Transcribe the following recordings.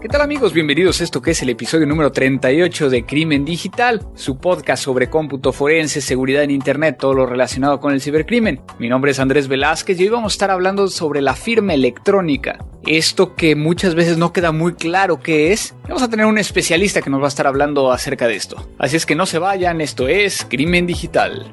¿Qué tal amigos? Bienvenidos a esto que es el episodio número 38 de Crimen Digital, su podcast sobre cómputo forense, seguridad en Internet, todo lo relacionado con el cibercrimen. Mi nombre es Andrés Velázquez y hoy vamos a estar hablando sobre la firma electrónica. Esto que muchas veces no queda muy claro qué es. Vamos a tener un especialista que nos va a estar hablando acerca de esto. Así es que no se vayan, esto es Crimen Digital.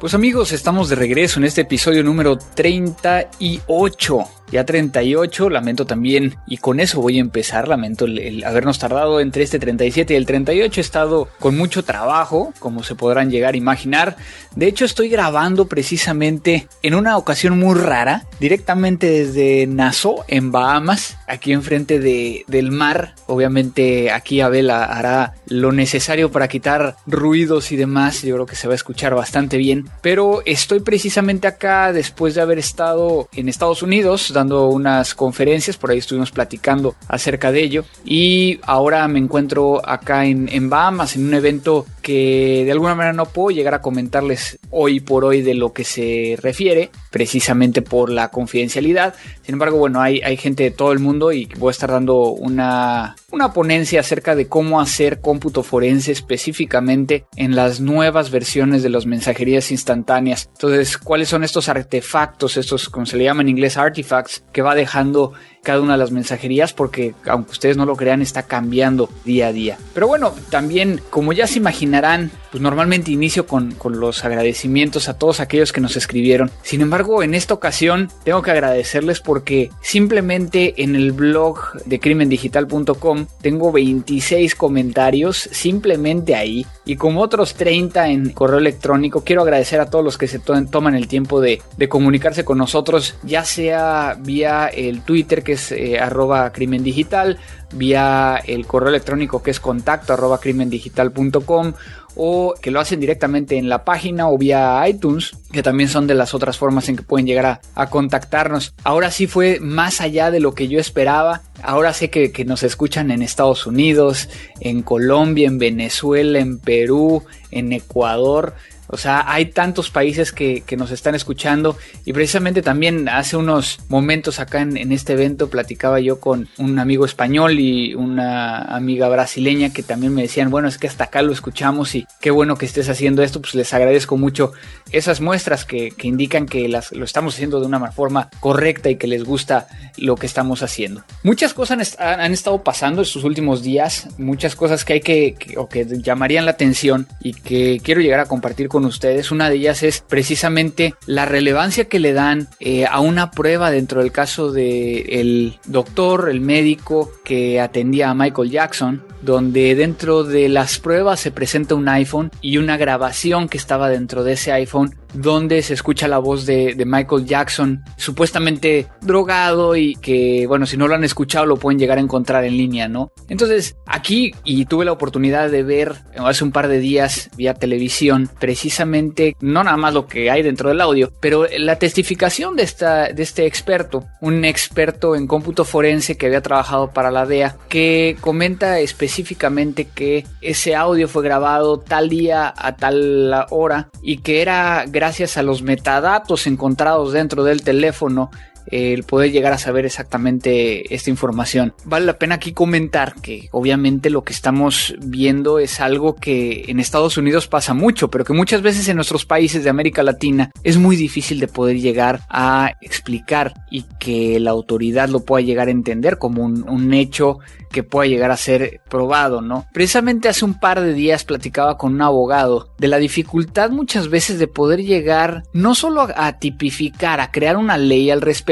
Pues amigos, estamos de regreso en este episodio número 38 ya 38, lamento también, y con eso voy a empezar, lamento el, habernos tardado entre este 37 y el 38, he estado con mucho trabajo, como se podrán llegar a imaginar, de hecho estoy grabando precisamente en una ocasión muy rara, directamente desde Nassau, en Bahamas, aquí enfrente de, del mar, obviamente aquí Abel hará lo necesario para quitar ruidos y demás, yo creo que se va a escuchar bastante bien, pero estoy precisamente acá después de haber estado en Estados Unidos, unas conferencias, por ahí estuvimos platicando acerca de ello. Y ahora me encuentro acá en, en Bahamas, en un evento que de alguna manera no puedo llegar a comentarles hoy por hoy de lo que se refiere, precisamente por la confidencialidad. Sin embargo, bueno, hay, hay gente de todo el mundo y voy a estar dando una, una ponencia acerca de cómo hacer cómputo forense específicamente en las nuevas versiones de las mensajerías instantáneas. Entonces, ¿cuáles son estos artefactos, estos, como se le llama en inglés, artifacts, que va dejando cada una de las mensajerías porque aunque ustedes no lo crean está cambiando día a día. Pero bueno, también como ya se imaginarán, pues normalmente inicio con, con, los agradecimientos a todos aquellos que nos escribieron. Sin embargo, en esta ocasión tengo que agradecerles porque simplemente en el blog de crimendigital.com tengo 26 comentarios simplemente ahí y como otros 30 en correo electrónico. Quiero agradecer a todos los que se toman el tiempo de, de comunicarse con nosotros, ya sea vía el Twitter que es eh, arroba crimen digital, vía el correo electrónico que es contacto arroba crimendigital.com o que lo hacen directamente en la página o vía iTunes, que también son de las otras formas en que pueden llegar a, a contactarnos. Ahora sí fue más allá de lo que yo esperaba. Ahora sé que, que, nos escuchan en Estados Unidos, en Colombia, en Venezuela, en Perú, en Ecuador. O sea, hay tantos países que, que, nos están escuchando y precisamente también hace unos momentos acá en, en, este evento platicaba yo con un amigo español y una amiga brasileña que también me decían, bueno, es que hasta acá lo escuchamos y qué bueno que estés haciendo esto, pues les agradezco mucho esas muestras que, que indican que las, lo estamos haciendo de una forma correcta y que les gusta lo que estamos haciendo. Muchas cosas han, estado pasando estos últimos días, muchas cosas que hay que, que, o que llamarían la atención y que quiero llegar a compartir con ustedes. Una de ellas es precisamente la relevancia que le dan eh, a una prueba dentro del caso del el doctor, el médico que atendía a Michael Jackson, donde dentro de las pruebas se presenta un iPhone y una grabación que estaba dentro de ese iPhone donde se escucha la voz de, de, Michael Jackson, supuestamente drogado y que, bueno, si no lo han escuchado lo pueden llegar a encontrar en línea, ¿no? Entonces, aquí, y tuve la oportunidad de ver hace un par de días vía televisión, precisamente, no nada más lo que hay dentro del audio, pero la testificación de, esta, de este experto, un experto en cómputo forense que había trabajado para la DEA, que comenta específicamente que ese audio fue grabado tal día a tal hora y que era gracias a los metadatos encontrados dentro del teléfono el poder llegar a saber exactamente esta información. Vale la pena aquí comentar que obviamente lo que estamos viendo es algo que en Estados Unidos pasa mucho, pero que muchas veces en nuestros países de América Latina es muy difícil de poder llegar a explicar y que la autoridad lo pueda llegar a entender como un, un hecho que pueda llegar a ser probado, ¿no? Precisamente hace un par de días platicaba con un abogado de la dificultad muchas veces de poder llegar no solo a, tipificar, a crear una ley al respecto,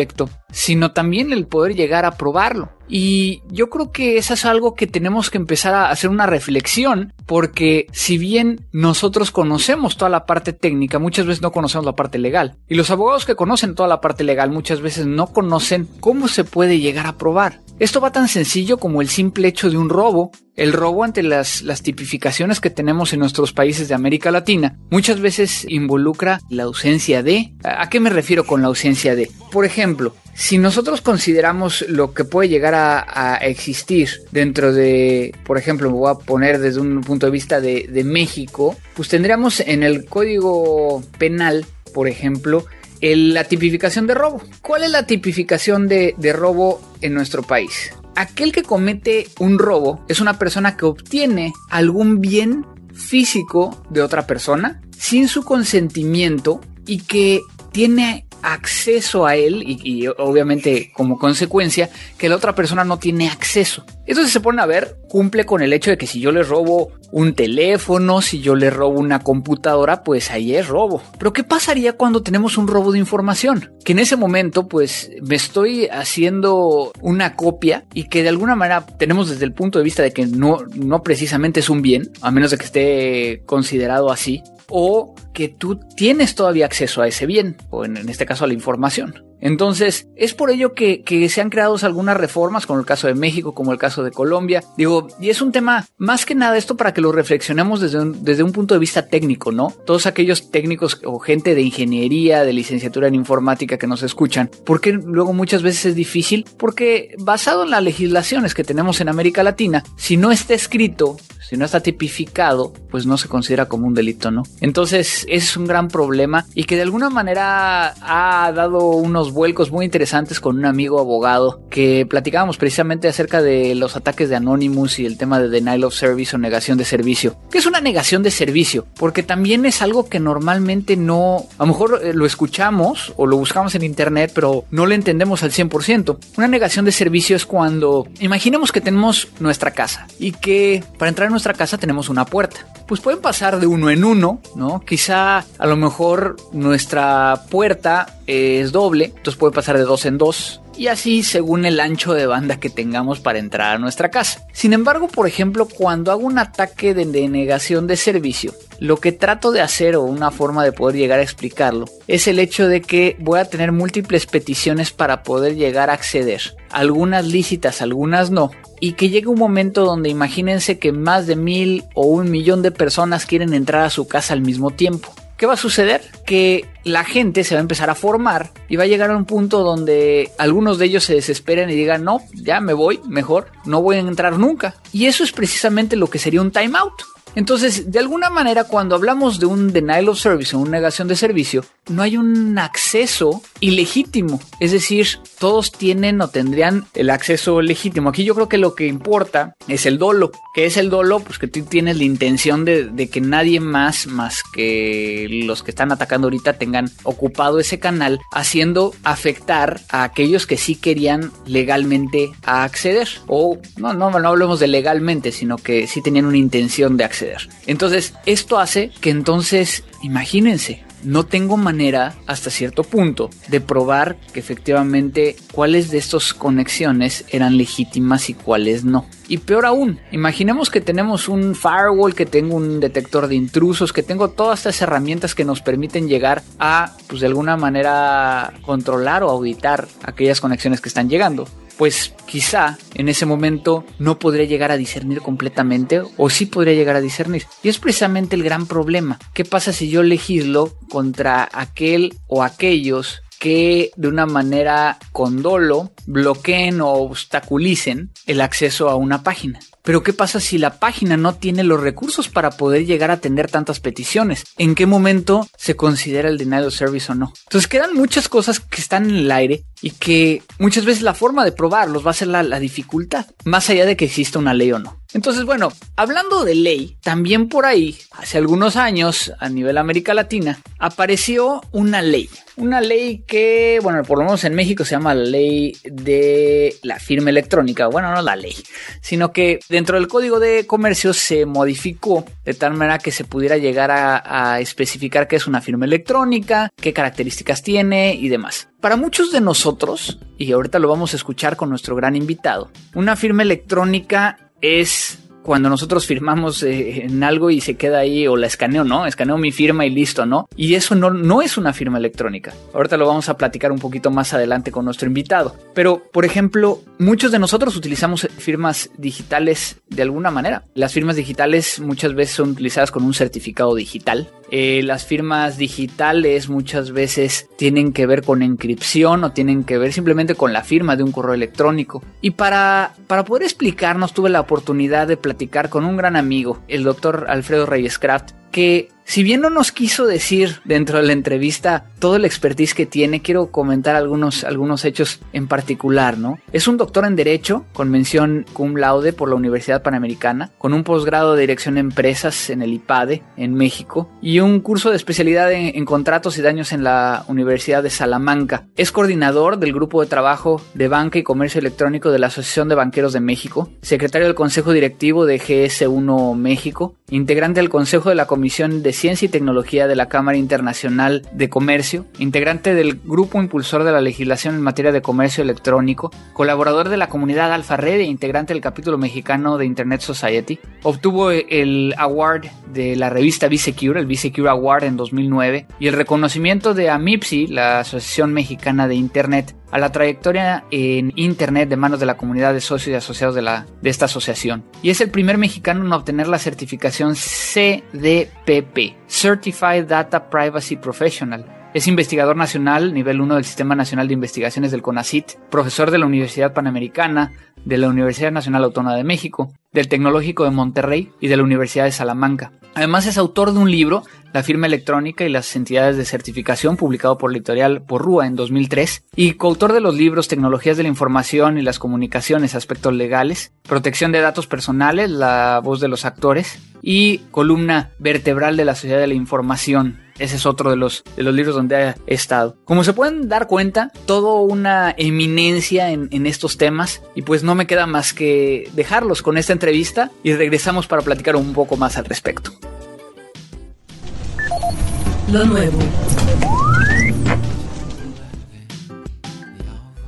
sino también el poder llegar a probarlo. Y yo creo que eso es algo que tenemos que empezar a hacer una reflexión, porque si bien nosotros conocemos toda la parte técnica, muchas veces no conocemos la parte legal. Y los abogados que conocen toda la parte legal muchas veces no conocen cómo se puede llegar a probar. Esto va tan sencillo como el simple hecho de un robo. El robo ante las, las tipificaciones que tenemos en nuestros países de América Latina muchas veces involucra la ausencia de... ¿A qué me refiero con la ausencia de? Por ejemplo, si nosotros consideramos lo que puede llegar a, existir dentro de, por ejemplo, me voy a poner desde un punto de vista de, México, pues tendríamos en el código penal, por ejemplo, la tipificación de robo. ¿Cuál es la tipificación de robo en nuestro país? Aquel que comete un robo es una persona que obtiene algún bien físico de otra persona sin su consentimiento y que tiene acceso a él y, obviamente como consecuencia que la otra persona no tiene acceso. Entonces se pone a ver, cumple con el hecho de que si yo le robo un teléfono, si yo le robo una computadora, pues ahí es robo. Pero ¿qué pasaría cuando tenemos un robo de información? Que en ese momento pues me estoy haciendo una copia y que de alguna manera tenemos desde el punto de vista de que no, no precisamente es un bien, a menos de que esté considerado así, o que tú tienes todavía acceso a ese bien, o en, este caso a la información. Entonces, es por ello que, se han creado algunas reformas, como el caso de México, como el caso de Colombia. Digo, y es un tema, más que nada esto para que lo reflexionemos desde un, desde un punto de vista técnico, ¿no? Todos aquellos técnicos o gente de ingeniería, de licenciatura en informática que nos escuchan, porque luego muchas veces es difícil, porque basado en las legislaciones que tenemos en América Latina, si no está escrito, si no está tipificado, pues no se considera como un delito, ¿no? Entonces, es un gran problema y que de alguna manera ha dado unos vuelcos muy interesantes con un amigo abogado que platicábamos precisamente acerca de los ataques de Anonymous y el tema de denial of service o negación de servicio. ¿Qué es una negación de servicio? Porque también es algo que normalmente no, a lo mejor eh, lo escuchamos o lo buscamos en internet, pero no lo entendemos al 100%. Una negación de servicio es cuando imaginemos que tenemos nuestra casa y que para entrar en nuestra casa tenemos una puerta. Pues pueden pasar de uno en uno, ¿no? Quizá a lo mejor nuestra puerta es doble, entonces puede pasar de dos en dos y así según el ancho de banda que tengamos para entrar a nuestra casa. Sin embargo, por ejemplo, cuando hago un ataque de denegación de servicio, lo que trato de hacer o una forma de poder llegar a explicarlo es el hecho de que voy a tener múltiples peticiones para poder llegar a acceder. Algunas lícitas, algunas no, y que llegue un momento donde imagínense que más de mil o un millón de personas quieren entrar a su casa al mismo tiempo. ¿Qué va a suceder? Que la gente se va a empezar a formar y va a llegar a un punto donde algunos de ellos se desesperen y digan, no, ya me voy, mejor, no voy a entrar nunca. Y eso es precisamente lo que sería un timeout. Entonces, de alguna manera, cuando hablamos de un denial of service o una negación de servicio, no hay un acceso ilegítimo. Es decir, todos tienen o tendrían el acceso legítimo. Aquí yo creo que lo que importa es el dolo. ¿Qué es el dolo? Pues que tú tienes la intención de, que nadie más, más que los que están atacando ahorita, tengan ocupado ese canal, haciendo afectar a aquellos que sí querían legalmente acceder. O no, no, no hablemos de legalmente, sino que sí tenían una intención de acceder entonces, esto hace que entonces, imagínense, no tengo manera hasta cierto punto de probar que efectivamente cuáles de estas conexiones eran legítimas y cuáles no. Y peor aún, imaginemos que tenemos un firewall, que tengo un detector de intrusos, que tengo todas estas herramientas que nos permiten llegar a, pues de alguna manera, controlar o auditar aquellas conexiones que están llegando pues quizá en ese momento no podría llegar a discernir completamente o sí podría llegar a discernir. Y es precisamente el gran problema. ¿Qué pasa si yo legislo contra aquel o aquellos que de una manera con dolo bloqueen o obstaculicen el acceso a una página. Pero ¿qué pasa si la página no tiene los recursos para poder llegar a atender tantas peticiones? ¿En qué momento se considera el denial of service o no? Entonces quedan muchas cosas que están en el aire y que muchas veces la forma de probarlos va a ser la, dificultad, más allá de que exista una ley o no. Entonces, bueno, hablando de ley, también por ahí, hace algunos años, a nivel América Latina, apareció una ley. Una ley que, bueno, por lo menos en México se llama la ley de la firma electrónica. Bueno, no la ley, sino que dentro del código de comercio se modificó de tal manera que se pudiera llegar a, a especificar qué es una firma electrónica, qué características tiene y demás. Para muchos de nosotros, y ahorita lo vamos a escuchar con nuestro gran invitado, una firma electrónica es cuando nosotros firmamos eh, en algo y se queda ahí o la escaneo, ¿no? Escaneo mi firma y listo, ¿no? Y eso no, no es una firma electrónica. Ahorita lo vamos a platicar un poquito más adelante con nuestro invitado. Pero, por ejemplo, muchos de nosotros utilizamos firmas digitales de alguna manera. Las firmas digitales muchas veces son utilizadas con un certificado digital. Eh, las firmas digitales muchas veces tienen que ver con encripción o tienen que ver simplemente con la firma de un correo electrónico. Y para, para poder explicarnos tuve la oportunidad de platicar con un gran amigo, el doctor Alfredo Reyes Craft, que si bien no nos quiso decir dentro de la entrevista todo el expertise que tiene, quiero comentar algunos, algunos hechos en particular, ¿no? Es un doctor en Derecho, con mención cum laude por la Universidad Panamericana, con un posgrado de Dirección de Empresas en el IPADE, en México, y un curso de especialidad en, contratos y daños en la Universidad de Salamanca. Es coordinador del Grupo de Trabajo de Banca y Comercio Electrónico de la Asociación de Banqueros de México, secretario del Consejo Directivo de GS1 México, integrante del Consejo de la Comisión de Ciencia y Tecnología de la Cámara Internacional de Comercio, integrante del Grupo Impulsor de la Legislación en materia de comercio electrónico, colaborador de la comunidad Alfa Red e integrante del capítulo mexicano de Internet Society. Obtuvo el award de la revista B-Secure, el B-Secure Award en 2009, y el reconocimiento de AMIPSI, la Asociación Mexicana de Internet, a la trayectoria en Internet de manos de la comunidad de socios y asociados de, esta asociación. Y es el primer mexicano en obtener la certificación CDPP, Certified Data Privacy Professional. Es investigador nacional, nivel 1 del Sistema Nacional de Investigaciones del CONACIT, profesor de la Universidad Panamericana, de la Universidad Nacional Autónoma de México, del Tecnológico de Monterrey y de la Universidad de Salamanca. Además es autor de un libro, La firma electrónica y las entidades de certificación, publicado por la editorial Porrúa en 2003, y coautor de los libros Tecnologías de la Información y las Comunicaciones, Aspectos Legales, Protección de Datos Personales, La Voz de los Actores, y Columna Vertebral de la Sociedad de la Información, ese es otro de los, de los libros donde he estado. Como se pueden dar cuenta, todo una eminencia en, en, estos temas y pues no me queda más que dejarlos con esta entrevista y regresamos para platicar un poco más al respecto.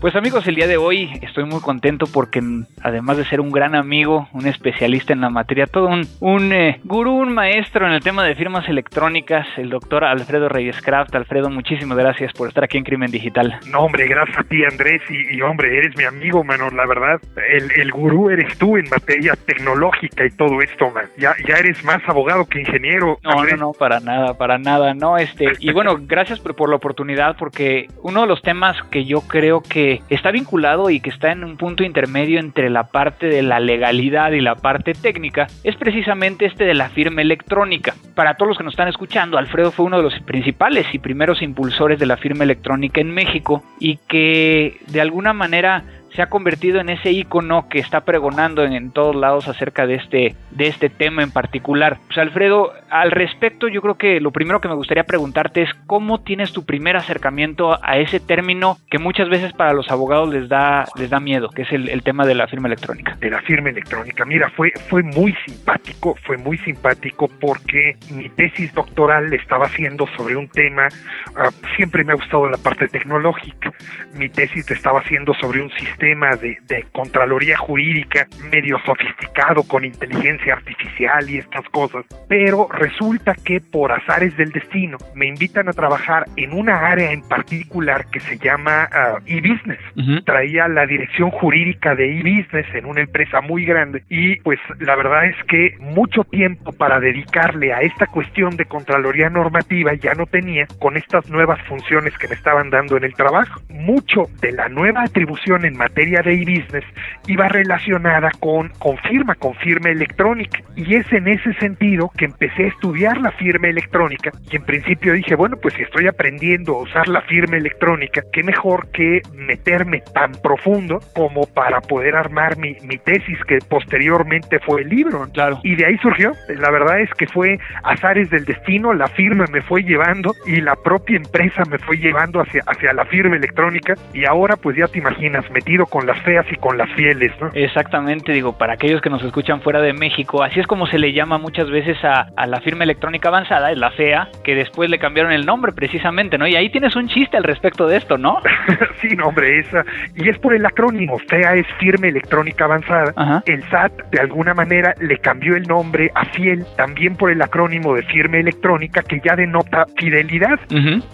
Pues amigos, el día de hoy estoy muy contento porque además de ser un gran amigo, un especialista en la materia, todo un, un eh, gurú, un maestro en el tema de firmas electrónicas, el doctor Alfredo Reyes Craft. Alfredo, muchísimas gracias por estar aquí en Crimen Digital. No, hombre, gracias a ti Andrés y, y hombre, eres mi amigo, mano, la verdad. El, el, gurú eres tú en materia tecnológica y todo esto, man. Ya, ya eres más abogado que ingeniero. No, Andrés. no, no, para nada, para nada, no, este, y bueno, gracias por, por la oportunidad porque uno de los temas que yo creo que está vinculado y que está en un punto intermedio entre la parte de la legalidad y la parte técnica es precisamente este de la firma electrónica. Para todos los que nos están escuchando, Alfredo fue uno de los principales y primeros impulsores de la firma electrónica en México y que de alguna manera se ha convertido en ese icono que está pregonando en, todos lados acerca de este, de este tema en particular. Pues Alfredo, al respecto, yo creo que lo primero que me gustaría preguntarte es cómo tienes tu primer acercamiento a ese término que muchas veces para los abogados les da, les da miedo, que es el, tema de la firma electrónica. De la firma electrónica. Mira, fue, fue muy simpático, fue muy simpático porque mi tesis doctoral estaba haciendo sobre un tema, uh, siempre me ha gustado la parte tecnológica. Mi tesis estaba haciendo sobre un sistema sistema de, de, Contraloría Jurídica medio sofisticado con inteligencia artificial y estas cosas. Pero resulta que por azares del destino me invitan a trabajar en una área en particular que se llama uh, e-business. Uh -huh. Traía la dirección jurídica de e-business en una empresa muy grande y pues la verdad es que mucho tiempo para dedicarle a esta cuestión de Contraloría normativa ya no tenía con estas nuevas funciones que me estaban dando en el trabajo. Mucho de la nueva atribución en materia de e-business iba relacionada con, con firma, con firma electrónica. Y es en ese sentido que empecé a estudiar la firma electrónica y en principio dije, bueno, pues si estoy aprendiendo a usar la firma electrónica, qué mejor que meterme tan profundo como para poder armar mi, mi tesis que posteriormente fue el libro. Claro. Y de ahí surgió. La verdad es que fue azares del destino, la firma me fue llevando y la propia empresa me fue llevando hacia, hacia la firma electrónica y ahora pues ya te imaginas, metido con las feas y con las fieles, ¿no? Exactamente, digo, para aquellos que nos escuchan fuera de México, así es como se le llama muchas veces a, a la firma electrónica avanzada, es la fea, que después le cambiaron el nombre precisamente, ¿no? Y ahí tienes un chiste al respecto de esto, ¿no? sí, no, hombre, esa. Y es por el acrónimo, fea es firme electrónica avanzada. Ajá. El SAT, de alguna manera, le cambió el nombre a fiel, también por el acrónimo de firme electrónica, que ya denota fidelidad.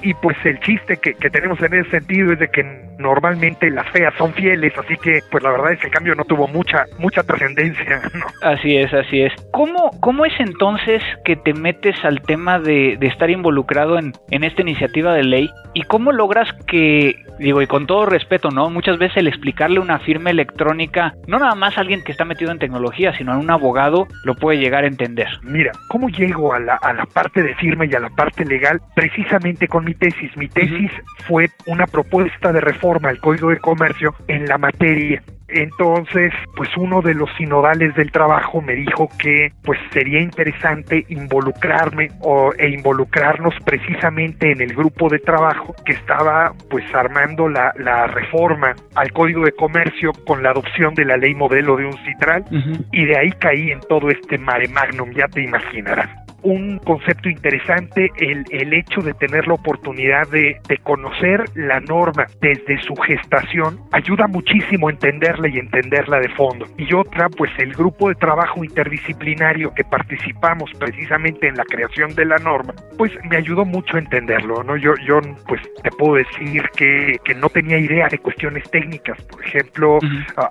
Y pues el chiste que, que tenemos en ese sentido es de que normalmente las feas son fieles, así que pues la verdad es que el cambio no tuvo mucha mucha trascendencia, ¿no? Así es, así es. ¿Cómo, cómo es entonces que te metes al tema de, de estar involucrado en, en esta iniciativa de ley? ¿Y cómo logras que, digo, y con todo respeto, ¿no? Muchas veces el explicarle una firma electrónica, no nada más a alguien que está metido en tecnología, sino a un abogado, lo puede llegar a entender. Mira, ¿cómo llego a la, a la parte de firma y a la parte legal? Precisamente con mi tesis. Mi tesis fue una propuesta de reforma al Código de Comercio en la materia. Entonces, pues uno de los sinodales del trabajo me dijo que pues sería interesante involucrarme o, e involucrarnos precisamente en el grupo de trabajo que estaba pues armando la, la reforma al Código de Comercio con la adopción de la ley modelo de un citral y de ahí caí en todo este mare magnum, ya te imaginarás. Un concepto interesante, el, el hecho de tener la oportunidad de, de conocer la norma desde su gestación, ayuda muchísimo a entenderla y entenderla de fondo. Y otra, pues el grupo de trabajo interdisciplinario que participamos precisamente en la creación de la norma, pues me ayudó mucho a entenderlo, ¿no? Yo, yo pues te puedo decir que, que no tenía idea de cuestiones técnicas, por ejemplo,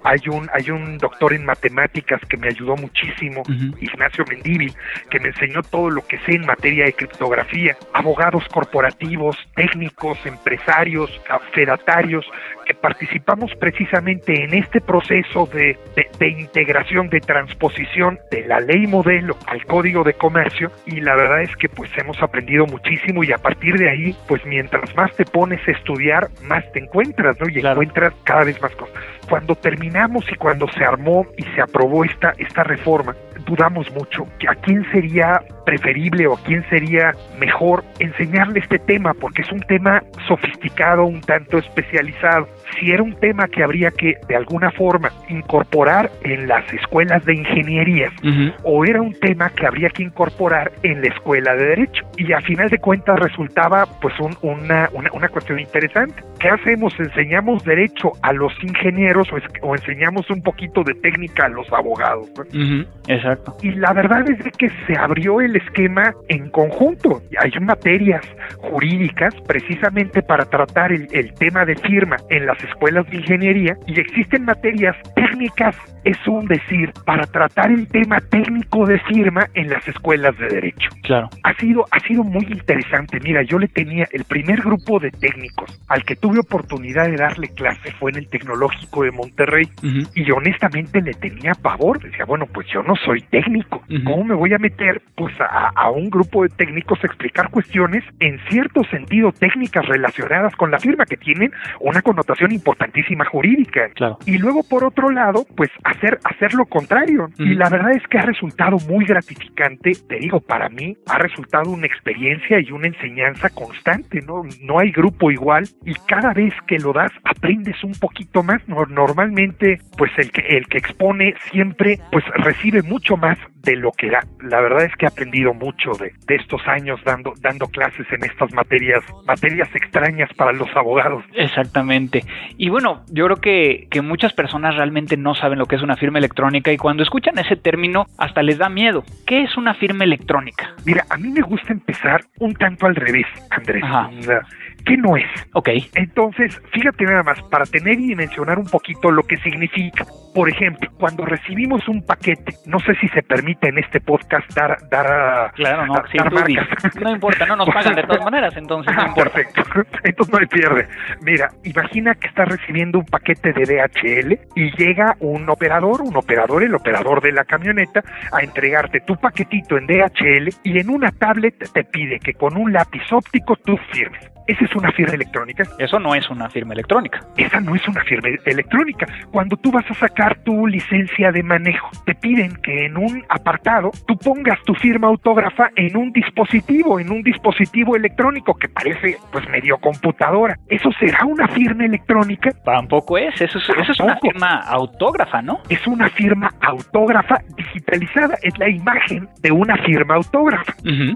hay un hay un doctor en matemáticas que me ayudó muchísimo. Ignacio Mendívil, que me enseñó todo lo que sé en materia de criptografía, abogados corporativos, técnicos, empresarios, fedatarios, que participamos precisamente en este proceso de, de- de integración, de transposición de la ley modelo al código de comercio y la verdad es que pues hemos aprendido muchísimo y a partir de ahí pues mientras más te pones a estudiar más te encuentras, ¿no? Y Claro. encuentras cada vez más cosas. Cuando terminamos y cuando se armó y se aprobó esta, esta reforma, dudamos mucho que a quién sería preferible o a quién sería mejor enseñarle este tema, porque es un tema sofisticado, un tanto especializado. Si era un tema que habría que, de alguna forma, incorporar en las escuelas de ingeniería, o era un tema que habría que incorporar en la escuela de derecho. Y a final de cuentas resultaba pues un- una, una, una cuestión interesante. ¿Qué hacemos? ¿Enseñamos derecho a los ingenieros o, es- o enseñamos un poquito de técnica a los abogados? Exacto. Y la verdad es de que se abrió el esquema en conjunto. Hay materias jurídicas precisamente para tratar el, el tema de firma en las escuelas de ingeniería y existen materias técnicas, es un decir, para tratar el tema técnico de firma en las escuelas de derecho Claro. ha sido, ha sido muy interesante. Mira, yo le tenía el primer grupo de técnicos al que tuve oportunidad de darle clase fue en el Tecnológico de Monterrey y honestamente le tenía pavor. Decía, bueno, pues yo no soy técnico. ¿Cómo me voy a meter pues a, a un grupo de técnicos a explicar cuestiones en cierto sentido técnicas relacionadas con la firma que tienen una connotación importantísima jurídica? Claro. y luego por otro lado pues hacer hacer lo contrario y la verdad es que ha resultado muy gratificante te digo para mí ha resultado una experiencia y una enseñanza constante no no hay grupo igual y cada vez que lo das aprendes un poquito más No- normalmente pues el que el que expone siempre pues recibe mucho más de lo que da la verdad es que he aprendido mucho de, de estos años dando dando clases en estas materias materias extrañas para los abogados Exactamente. Y bueno, yo creo que, que muchas personas realmente no saben lo que es una firma electrónica y cuando escuchan ese término hasta les da miedo. ¿Qué es una firma electrónica? Mira, a mí me gusta empezar un tanto al revés, Andrés. Ajá. ¿Qué no es? Ok. Entonces, fíjate nada más, para tener y dimensionar un poquito lo que significa. Por ejemplo, cuando recibimos un paquete, no sé si se permite en este podcast dar, dar, Claro, no, dar sí. No importa, no nos pagan de todas maneras, entonces no Ah, importa. perfecto. Entonces no hay pierde. Mira, imagina que estás recibiendo un paquete de DHL y llega un operador, un operador, el operador de la camioneta, a entregarte tu paquetito en DHL y en una tablet te pide que con un lápiz óptico tú firmes. Esa es una firma electrónica? Eso no es una firma electrónica. Esa no es una firma electrónica. Cuando tú vas a sacar tu licencia de manejo, te piden que en un apartado tú pongas tu firma autógrafa en un dispositivo, en un dispositivo electrónico que parece pues medio computadora. ¿Eso será una firma electrónica? Tampoco es, eso es, eso es una firma autógrafa, ¿no? Es una firma autógrafa digitalizada, es la imagen de una firma autógrafa.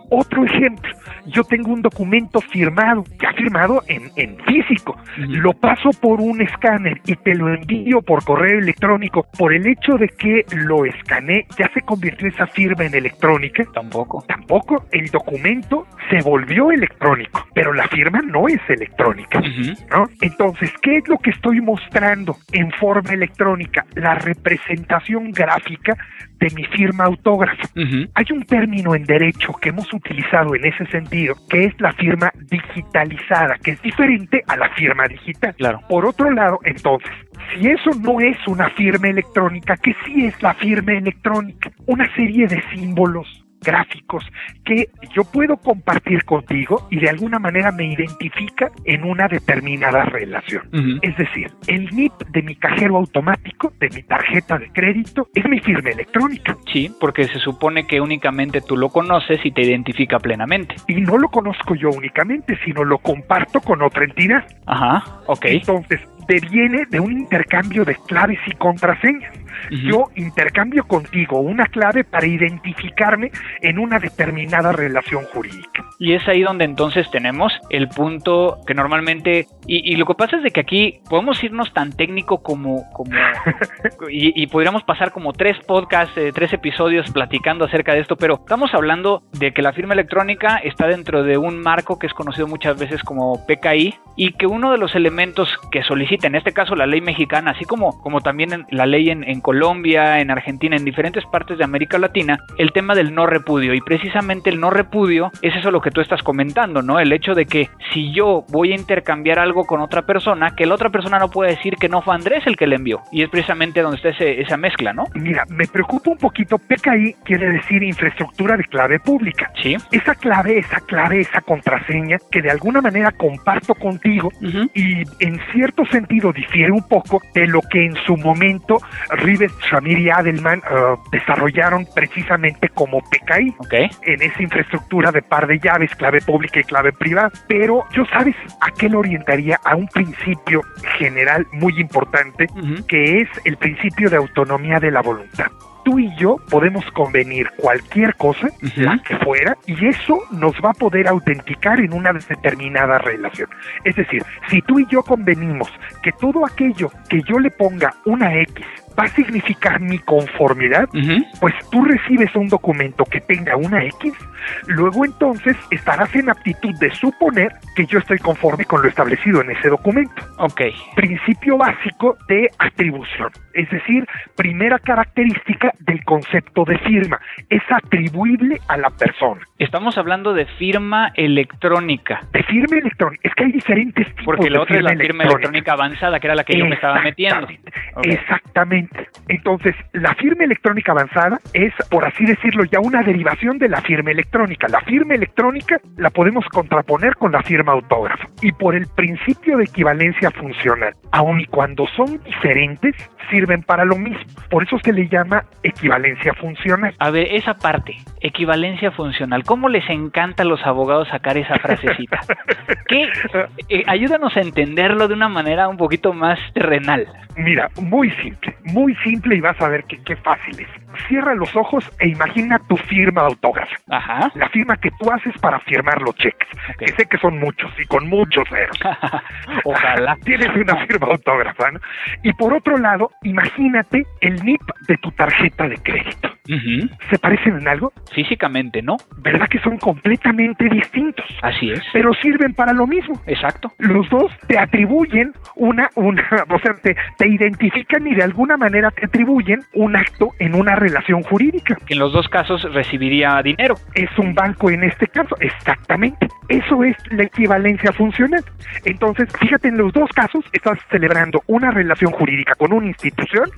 Otro ejemplo, yo tengo un documento firmado, ya firmado en, en físico, lo paso por un escáner y te lo envío por correo electrónico. Por el hecho de que lo escaneé, ya se convirtió esa firma en electrónica. Tampoco. Tampoco. El documento se volvió electrónico, pero la firma no es electrónica. ¿no? Entonces, ¿qué es lo que estoy mostrando en forma electrónica? La representación gráfica de mi firma autógrafa. Hay un término en derecho que hemos utilizado en ese sentido, que es la firma digitalizada, que es diferente a la firma digital. Claro. Por otro lado, entonces, si eso no es una firma electrónica, ¿qué sí es la firma electrónica? Una serie de símbolos, gráficos que yo puedo compartir contigo y de alguna manera me identifica en una determinada relación. Es decir, el NIP de mi cajero automático, de mi tarjeta de crédito, es mi firma electrónica. Sí, porque se supone que únicamente tú lo conoces y te identifica plenamente. Y no lo conozco yo únicamente, sino lo comparto con otra entidad. Ajá, ok. Entonces, deviene de un intercambio de claves y contraseñas. Yo intercambio contigo una clave para identificarme en una determinada relación jurídica. Y es ahí donde entonces tenemos el punto que normalmente, y, lo que pasa es de que aquí podemos irnos tan técnico como, como y, podríamos pasar como tres podcasts, eh, tres episodios platicando acerca de esto, pero estamos hablando de que la firma electrónica está dentro de un marco que es conocido muchas veces como PKI y que uno de los elementos que solicita, en este caso la ley mexicana, así como, como también la ley en, en Colombia, en Argentina, en diferentes partes de América Latina, el tema del no repudio. Y precisamente el no repudio es eso lo que tú estás comentando, ¿no? El hecho de que si yo voy a intercambiar algo con otra persona, que la otra persona no puede decir que no fue Andrés el que le envió. Y es precisamente donde está esa mezcla, ¿no? Mira, me preocupa un poquito. PKI quiere decir infraestructura de clave pública. Sí. Esa clave, esa clave, esa contraseña que de alguna manera comparto contigo y en cierto sentido difiere un poco de lo que en su momento Shamir y Adelman uh, desarrollaron precisamente como PKI en esa infraestructura de par de llaves, clave pública y clave privada. Pero yo sabes a qué lo orientaría a un principio general muy importante que es el principio de autonomía de la voluntad tú y yo podemos convenir cualquier cosa, la que fuera, y eso nos va a poder autenticar en una determinada relación. Es decir, si tú y yo convenimos que todo aquello que yo le ponga una X va a significar mi conformidad, pues tú recibes un documento que tenga una X, luego entonces estarás en aptitud de suponer que yo estoy conforme con lo establecido en ese documento. Ok. Principio básico de atribución, es decir, primera característica del concepto de firma, es atribuible a la persona. Estamos hablando de firma electrónica. De firma electrónica, es que hay diferentes tipos Porque la otra es la firma electrónica avanzada, que era la que yo me estaba metiendo. Exactamente. Entonces, la firma electrónica avanzada es, por así decirlo, ya una derivación de la firma electrónica. La firma electrónica la podemos contraponer con la firma autógrafa. Y por el principio de equivalencia funcional, aun y cuando son diferentes, sirven para lo mismo. Por eso se le llama equivalencia funcional. A ver, esa parte, equivalencia funcional, ¿cómo les encanta a los abogados sacar esa frasecita? Eh, ayúdanos a entenderlo de una manera un poquito más terrenal. Mira, muy simple, muy simple y vas a ver qué fácil es. Cierra los ojos e imagina tu firma autógrafa. Ajá. La firma que tú haces para firmar los cheques. Que sé que son muchos y con muchos ceros. Ojalá. Tienes una firma autógrafa, ¿no? Y por otro lado, imagínate el NIP de tu tarjeta de crédito. ¿Se parecen en algo? Físicamente, ¿no? ¿Verdad que son completamente distintos? Así es. Pero sirven para lo mismo. Exacto. Los dos te atribuyen una, una, o sea, te, te identifican y de alguna manera te atribuyen un acto en una relación jurídica. En los dos casos recibiría dinero. Es un banco en este caso, exactamente. Eso es la equivalencia funcional. Entonces, fíjate, en los dos casos estás celebrando una relación jurídica con una institución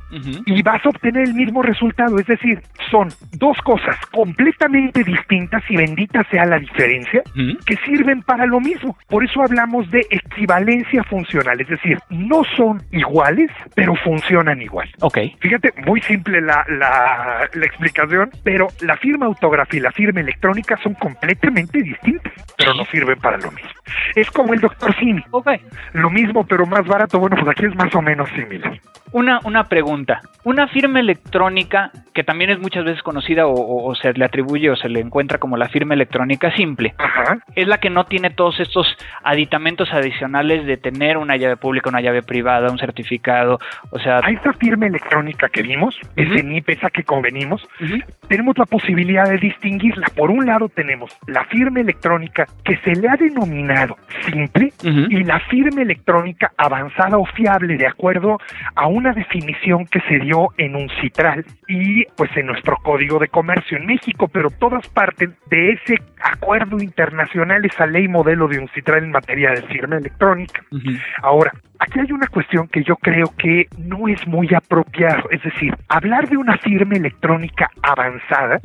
y vas a obtener el mismo resultado. Es decir, son dos cosas completamente distintas y bendita sea la diferencia que sirven para lo mismo. Por eso hablamos de equivalencia funcional, es decir, no son iguales, pero funcionan igual. Ok. Fíjate, muy simple la, la, la explicación, pero la firma autógrafa y la firma electrónica son completamente distintas, pero no sirven para lo mismo. Es como el doctor Simi. Ok. Lo mismo, pero más barato. Bueno, pues aquí es más o menos similar. Una, una pregunta. Una firma electrónica, que también es muchas veces conocida o, o se le atribuye o se le encuentra como la firma electrónica simple, Ajá. es la que no tiene todos estos aditamentos adicionales de tener una llave pública, una llave privada, un certificado, o sea... A esta firma electrónica que vimos, ese NIP, esa que convenimos, tenemos la posibilidad de distinguirla. Por un lado tenemos la firma electrónica que se le ha denominado simple y la firma electrónica avanzada o fiable de acuerdo a una definición que se dio en un citral y pues en nuestro código de comercio en México, pero todas parten de ese acuerdo internacional, esa ley modelo de un citral en materia de firma electrónica. Ahora, aquí hay una cuestión que yo creo que no es muy apropiado, es decir, hablar de una firma electrónica avanzada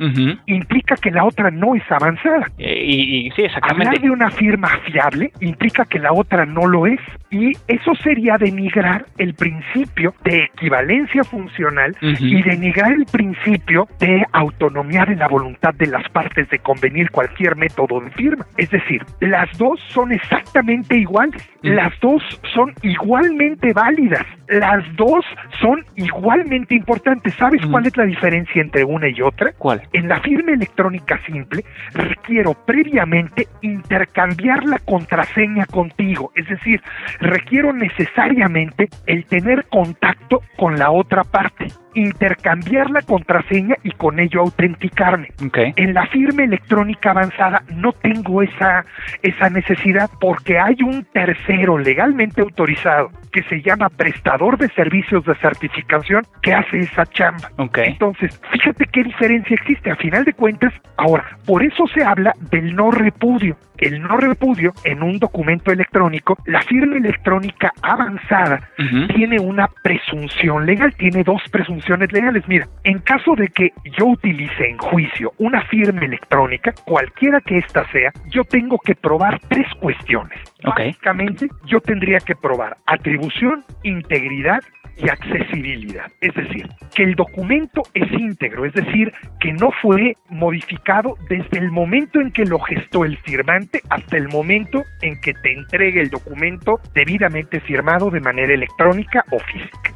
implica que la otra no es avanzada. Eh, y, y sí, Hablar exactamente. de una firma fiable implica que la otra no lo es y eso sería denigrar el principio de equivalencia funcional Ujú. y denigrar el principio de autonomía de la voluntad de las partes de convenir cualquier método de firma. Es decir, las dos son exactamente iguales, las dos son igualmente válidas, las dos son igualmente importantes. ¿Sabes cuál es la diferencia entre una y otra? ¿Cuál? En la firma electrónica simple requiero previamente intercambiar la contraseña contigo, es decir, requiero necesariamente el tener contacto con la otra parte, intercambiar la contraseña y con ello autenticarme. Ok. En la firma electrónica avanzada no tengo esa, esa necesidad porque hay un tercero legalmente autorizado que se llama prestador de servicios de certificación que hace esa chamba. Ok. Entonces, fíjate qué diferencia existe. A final de cuentas, ahora, por eso se habla del no repudio. El no repudio en un documento electrónico, la firma electrónica avanzada tiene una presunción legal, tiene dos presunciones legales. Mira, en caso de que yo utilice en juicio una firma electrónica, cualquiera que ésta sea, yo tengo que probar tres cuestiones. Básicamente, yo tendría que probar atribución, integridad y accesibilidad. Es decir, que el documento es íntegro, es decir, que no fue modificado desde el momento en que lo gestó el firmante hasta el momento en que te entregue el documento debidamente firmado de manera electrónica o física.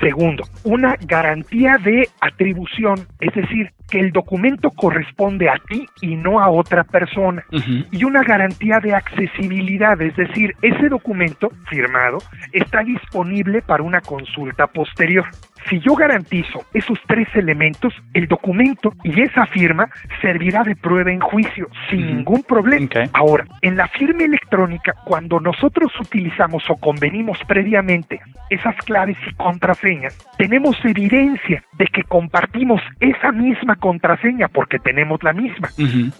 Segundo, una garantía de atribución, es decir, que el documento corresponde a ti y no a otra persona. Y una garantía de accesibilidad, es decir, ese documento firmado está disponible para una consulta posterior. Si yo garantizo esos tres elementos, el documento y esa firma servirá de prueba en juicio sin ningún problema. Ahora, en la firma electrónica, cuando nosotros utilizamos o convenimos previamente esas claves y contraseñas, tenemos evidencia de que compartimos esa misma contraseña porque tenemos la misma.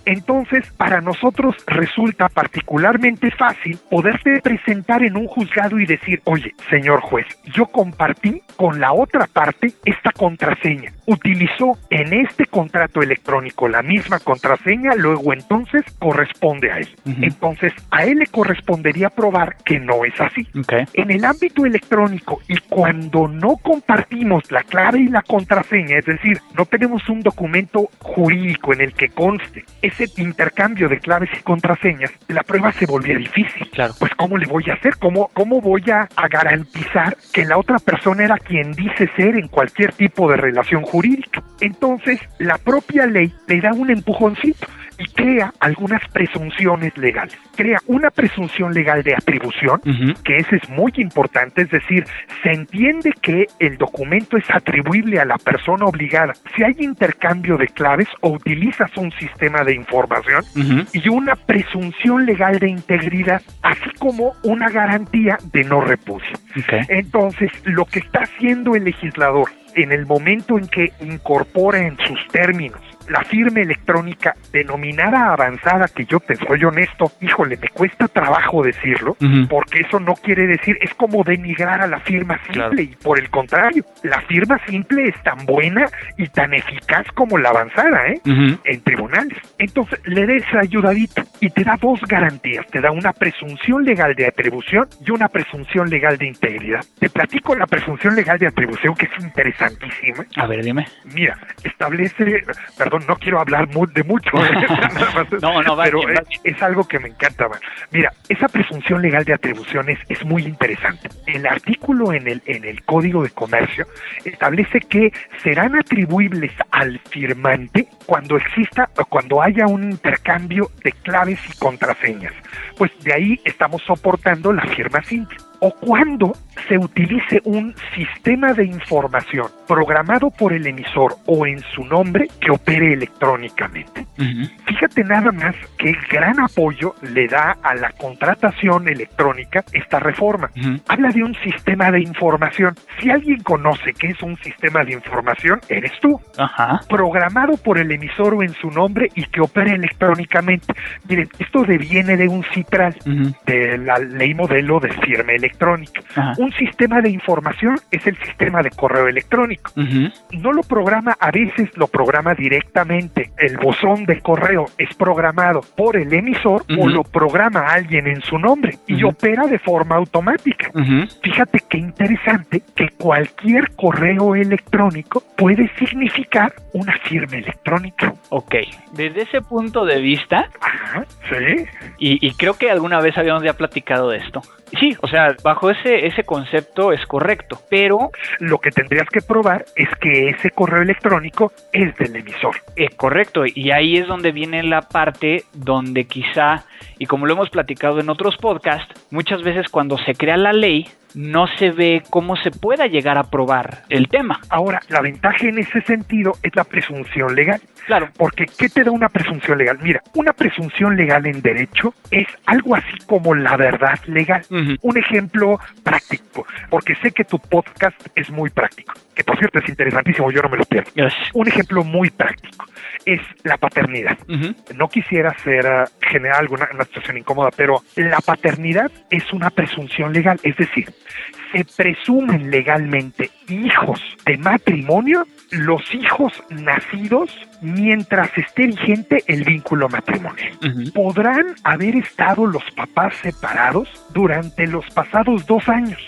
Entonces, para nosotros resulta particularmente fácil poderte presentar en un juzgado y decir, oye, señor juez, yo compartí con la otra parte esta contraseña. Utilizó en este contrato electrónico la misma contraseña, luego entonces corresponde a él. Ujú. Entonces, a él le correspondería probar que no es así. Ok. En el ámbito electrónico y cuando no compartimos la clave y la contraseña, es decir, no tenemos un documento jurídico en el que conste ese intercambio de claves y contraseñas, la prueba se volvía difícil. Claro. Pues ¿cómo le voy a hacer? ¿Cómo, cómo voy a, a garantizar que la otra persona era quien dice en cualquier tipo de relación jurídica? Entonces, la propia ley le da un empujoncito y crea algunas presunciones legales. Crea una presunción legal de atribución, que ese es muy importante, es decir, se entiende que el documento es atribuible a la persona obligada. Si hay intercambio de claves o utilizas un sistema de información, y una presunción legal de integridad, así como una garantía de no repudio. Entonces, lo que está haciendo el legislador en el momento en que incorpora en sus términos la firma electrónica denominada avanzada, que yo te soy honesto, híjole, me cuesta trabajo decirlo, porque eso no quiere decir, es como denigrar a la firma simple, y por el contrario, la firma simple es tan buena y tan eficaz como la avanzada, ¿eh? En tribunales. Entonces, le des ayudadito y te da dos garantías, te da una presunción legal de atribución y una presunción legal de integridad. Te platico la presunción legal de atribución que es interesantísima. A ver, dime. Mira, establece, perdón, no quiero hablar de mucho, ¿eh? no, pero es, algo que me encanta. Mira, esa presunción legal de atribuciones es muy interesante. El artículo en el, en el Código de Comercio establece que serán atribuibles al firmante cuando exista o cuando haya un intercambio de claves y contraseñas. Pues de ahí estamos soportando la firma simple o cuando se utilice un sistema de información programado por el emisor o en su nombre que opere electrónicamente. Fíjate nada más qué gran apoyo le da a la contratación electrónica esta reforma. Habla de un sistema de información. Si alguien conoce qué es un sistema de información, eres tú. Programado por el emisor o en su nombre y que opere electrónicamente. Miren, esto deviene de un CITRAL, de la ley modelo de firma electrónica. Un sistema de información es el sistema de correo electrónico. No lo programa, a veces lo programa directamente. El buzón de correo es programado por el emisor o lo programa alguien en su nombre y opera de forma automática. Fíjate qué interesante que cualquier correo electrónico puede significar una firma electrónica. Ok, desde ese punto de vista, sí. Y, y creo que alguna vez habíamos ya platicado de esto. Sí, o sea, bajo ese, ese concepto es correcto, pero... Lo que tendrías que probar es que ese correo electrónico es del emisor. Es correcto, y ahí es donde viene la parte donde quizá, y como lo hemos platicado en otros podcasts, muchas veces cuando se crea la ley, no se ve cómo se pueda llegar a probar el tema. Ahora, la ventaja en ese sentido es la presunción legal. Claro. Porque, ¿qué te da una presunción legal? Mira, una presunción legal en derecho es algo así como la verdad legal. Un ejemplo práctico, porque sé que tu podcast es muy práctico, que por cierto es interesantísimo, yo no me lo pierdo. Un ejemplo muy práctico es la paternidad. No quisiera ser uh, generar alguna una situación incómoda, pero la paternidad es una presunción legal, es decir, se presumen legalmente hijos de matrimonio los hijos nacidos mientras esté vigente el vínculo matrimonial. Podrán haber estado los papás separados durante los pasados dos años,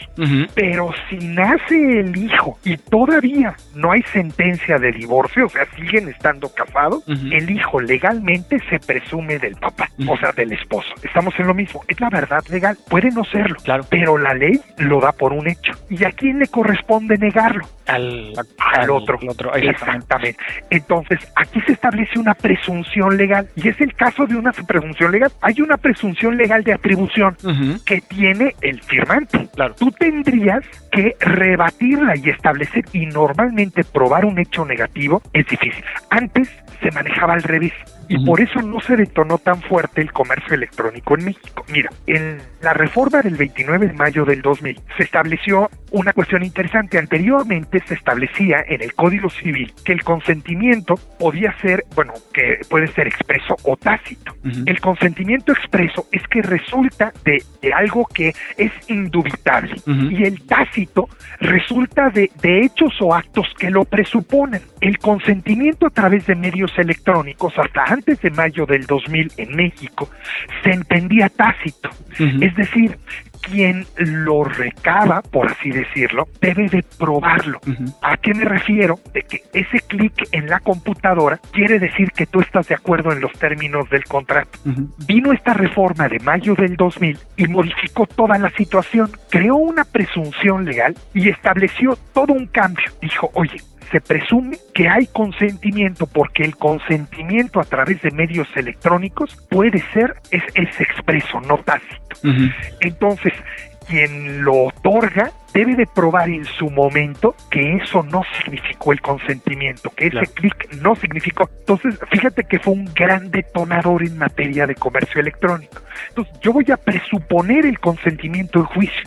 pero si nace el hijo y todavía no hay sentencia de divorcio, o sea, siguen estando casados, el hijo legalmente se presume del papá, o sea, del esposo. Estamos en lo mismo, es la verdad legal, puede no serlo, claro. pero la ley lo da por un hecho. ¿Y a quién le corresponde negarlo? Al, al, otro. otro. Exactamente. Entonces, aquí se establece una presunción legal y es el caso de una presunción legal. Hay una presunción legal de atribución que tiene el firmante. Claro. Tú tendrías que rebatirla y establecer y normalmente probar un hecho negativo es difícil. Antes se manejaba al revés y por eso no se detonó tan fuerte el comercio electrónico en México. Mira, en la reforma del 29 de mayo del 2000 se estableció una cuestión interesante. Anteriormente se establecía en el Código Civil que el consentimiento podía ser, bueno, que puede ser expreso o tácito. El consentimiento expreso es que resulta de, algo que es indubitable y el tácito resulta de, de hechos o actos que lo presuponen. El consentimiento a través de medios electrónicos hasta antes de mayo del 2000 en México se entendía tácito, es decir, quien lo recaba, por así decirlo, debe de probarlo. ¿A qué me refiero? De que ese clic en la computadora quiere decir que tú estás de acuerdo en los términos del contrato. Vino esta reforma de mayo del 2000 y modificó toda la situación, creó una presunción legal y estableció todo un cambio. Dijo, oye, se presume que hay consentimiento porque el consentimiento a través de medios electrónicos puede ser, es, es expreso, no tácito. Entonces, quien lo otorga debe de probar en su momento que eso no significó el consentimiento, que ese clic no significó. Entonces, fíjate que fue un gran detonador en materia de comercio electrónico. Entonces, yo voy a presuponer el consentimiento en juicio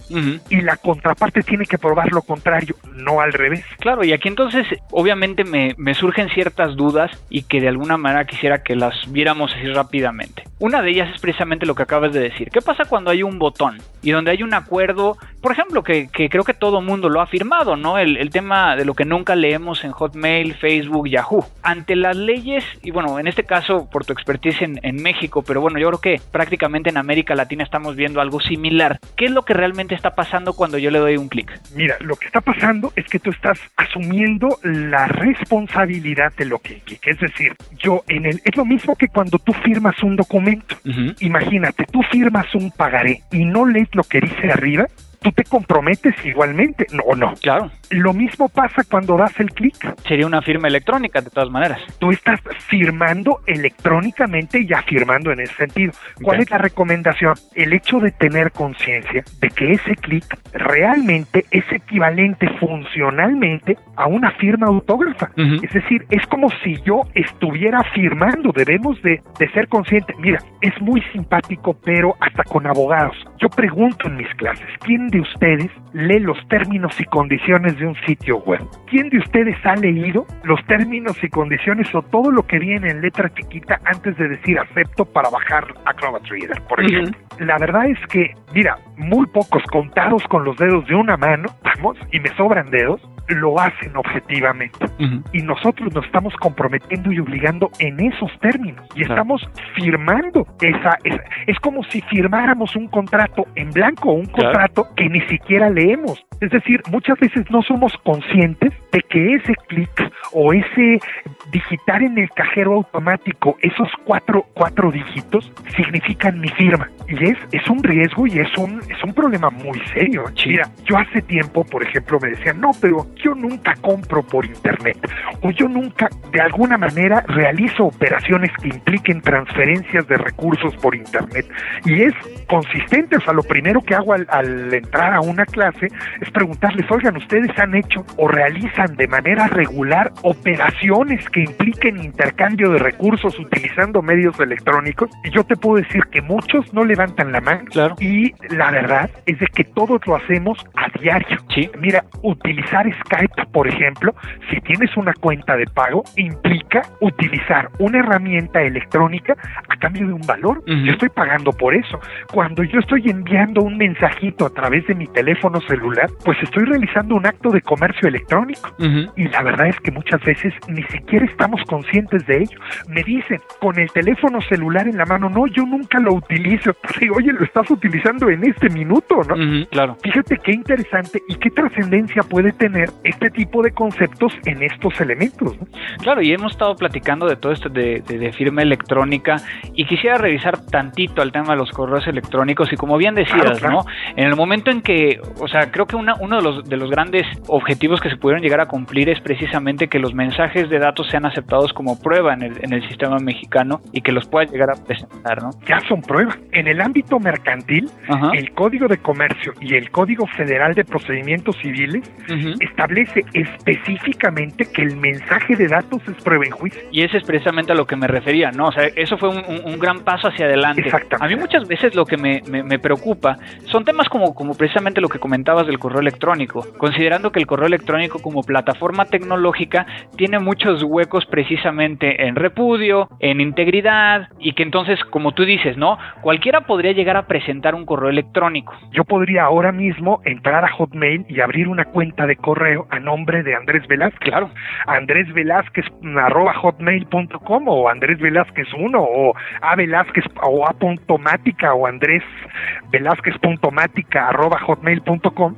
y la contraparte tiene que probar lo contrario, no al revés. Claro, y aquí entonces obviamente me, me surgen ciertas dudas y que de alguna manera quisiera que las viéramos así rápidamente. Una de ellas es precisamente lo que acabas de decir. ¿Qué pasa cuando hay un botón y donde hay un acuerdo, por ejemplo, que, creo que todo mundo lo ha firmado, ¿no? El, el, tema de lo que nunca leemos en Hotmail, Facebook, Yahoo. Ante las leyes, y bueno, en este caso por tu expertise en, en México, pero bueno, yo creo que prácticamente en América Latina estamos viendo algo similar. ¿Qué es lo que realmente está pasando cuando yo le doy un clic? Mira, lo que está pasando es que tú estás asumiendo la responsabilidad de lo que implica. Es decir, yo en el es lo mismo que cuando tú firmas un documento. Imagínate, tú firmas un pagaré y no lees lo que dice arriba, tú te comprometes igualmente, ¿no o no? Claro. Lo mismo pasa cuando das el clic. Sería una firma electrónica, de todas maneras. Tú estás firmando electrónicamente y afirmando en ese sentido. ¿Cuál es la recomendación? El hecho de tener conciencia de que ese clic realmente es equivalente funcionalmente a una firma autógrafa. Es decir, es como si yo estuviera firmando. Debemos de, de ser conscientes. Mira, es muy simpático, pero hasta con abogados. Yo pregunto en mis clases, ¿quién de ustedes lee los términos y condiciones de un sitio web? ¿Quién de ustedes ha leído los términos y condiciones o todo lo que viene en letra chiquita antes de decir acepto para bajar Acrobat Reader, por ejemplo? La verdad es que, mira, muy pocos contados con los dedos de una mano, vamos, y me sobran dedos, lo hacen objetivamente. Y nosotros nos estamos comprometiendo y obligando en esos términos. Y estamos firmando esa, Es como si firmáramos un contrato en blanco, un contrato que ni siquiera leemos. Es decir, muchas veces no somos conscientes de que ese clic o ese digitar en el cajero automático esos cuatro, cuatro dígitos significan mi firma. Y es, es un riesgo y es un, es un problema muy serio. Mira, yo hace tiempo, por ejemplo, me decían, no, pero yo nunca compro por internet o yo nunca de alguna manera realizo operaciones que impliquen transferencias de recursos por internet y es consistente, o sea, lo primero que hago al, entrar a una clase es preguntarles, oigan, ¿ustedes han hecho o realizan de manera regular operaciones que impliquen intercambio de recursos utilizando medios electrónicos? Y yo te puedo decir que muchos no levantan la mano claro. y la verdad es de que todos lo hacemos a diario. Sí. Mira, utilizar Skype, por ejemplo, si tienes una cuenta de pago, implica utilizar una herramienta electrónica a cambio de un valor. Yo estoy pagando por eso. Cuando yo estoy enviando un mensajito a través de mi teléfono celular, pues estoy realizando un acto de comercio electrónico. Y la verdad es que muchas veces ni siquiera estamos conscientes de ello. Me dicen, con el teléfono celular en la mano, no, yo nunca lo utilizo. Digo, oye, lo estás utilizando en este minuto, ¿no? claro. Fíjate qué interesante y qué trascendencia puede tener este tipo de conceptos en estos elementos. Claro, y hemos estado platicando de todo esto de, firma electrónica y quisiera revisar tantito al tema de los correos electrónicos y como bien decías, ¿no? En el momento en que, o sea, creo que una, uno de los, de los grandes objetivos que se pudieron llegar a cumplir es precisamente que los mensajes de datos sean aceptados como prueba en el, en el sistema mexicano y que los pueda llegar a presentar, ¿no? Ya son pruebas. En el ámbito mercantil, el Código de Comercio y el Código Federal de Procedimientos Civiles establece específicamente que el mensaje de datos es prueba en juicio. Y ese es precisamente a lo que me refería, ¿no? O sea, eso fue un, gran paso hacia adelante. Exactamente. A mí muchas veces lo que me, me, preocupa son temas como, como precisamente lo que comentabas del correo electrónico, considerando que el correo electrónico como plataforma tecnológica tiene muchos huecos precisamente en repudio, en integridad, y que entonces, como tú dices, ¿no? Cualquiera podría llegar a presentar un correo electrónico. Yo podría ahora mismo entrar a Hotmail y abrir una cuenta de correo a nombre de Andrés Velázquez. Claro. Andrés Velázquez arroba hotmail.com o Andrés Velázquez 1 o A Velázquez o A o Andrés Velázquez arroba hotmail.com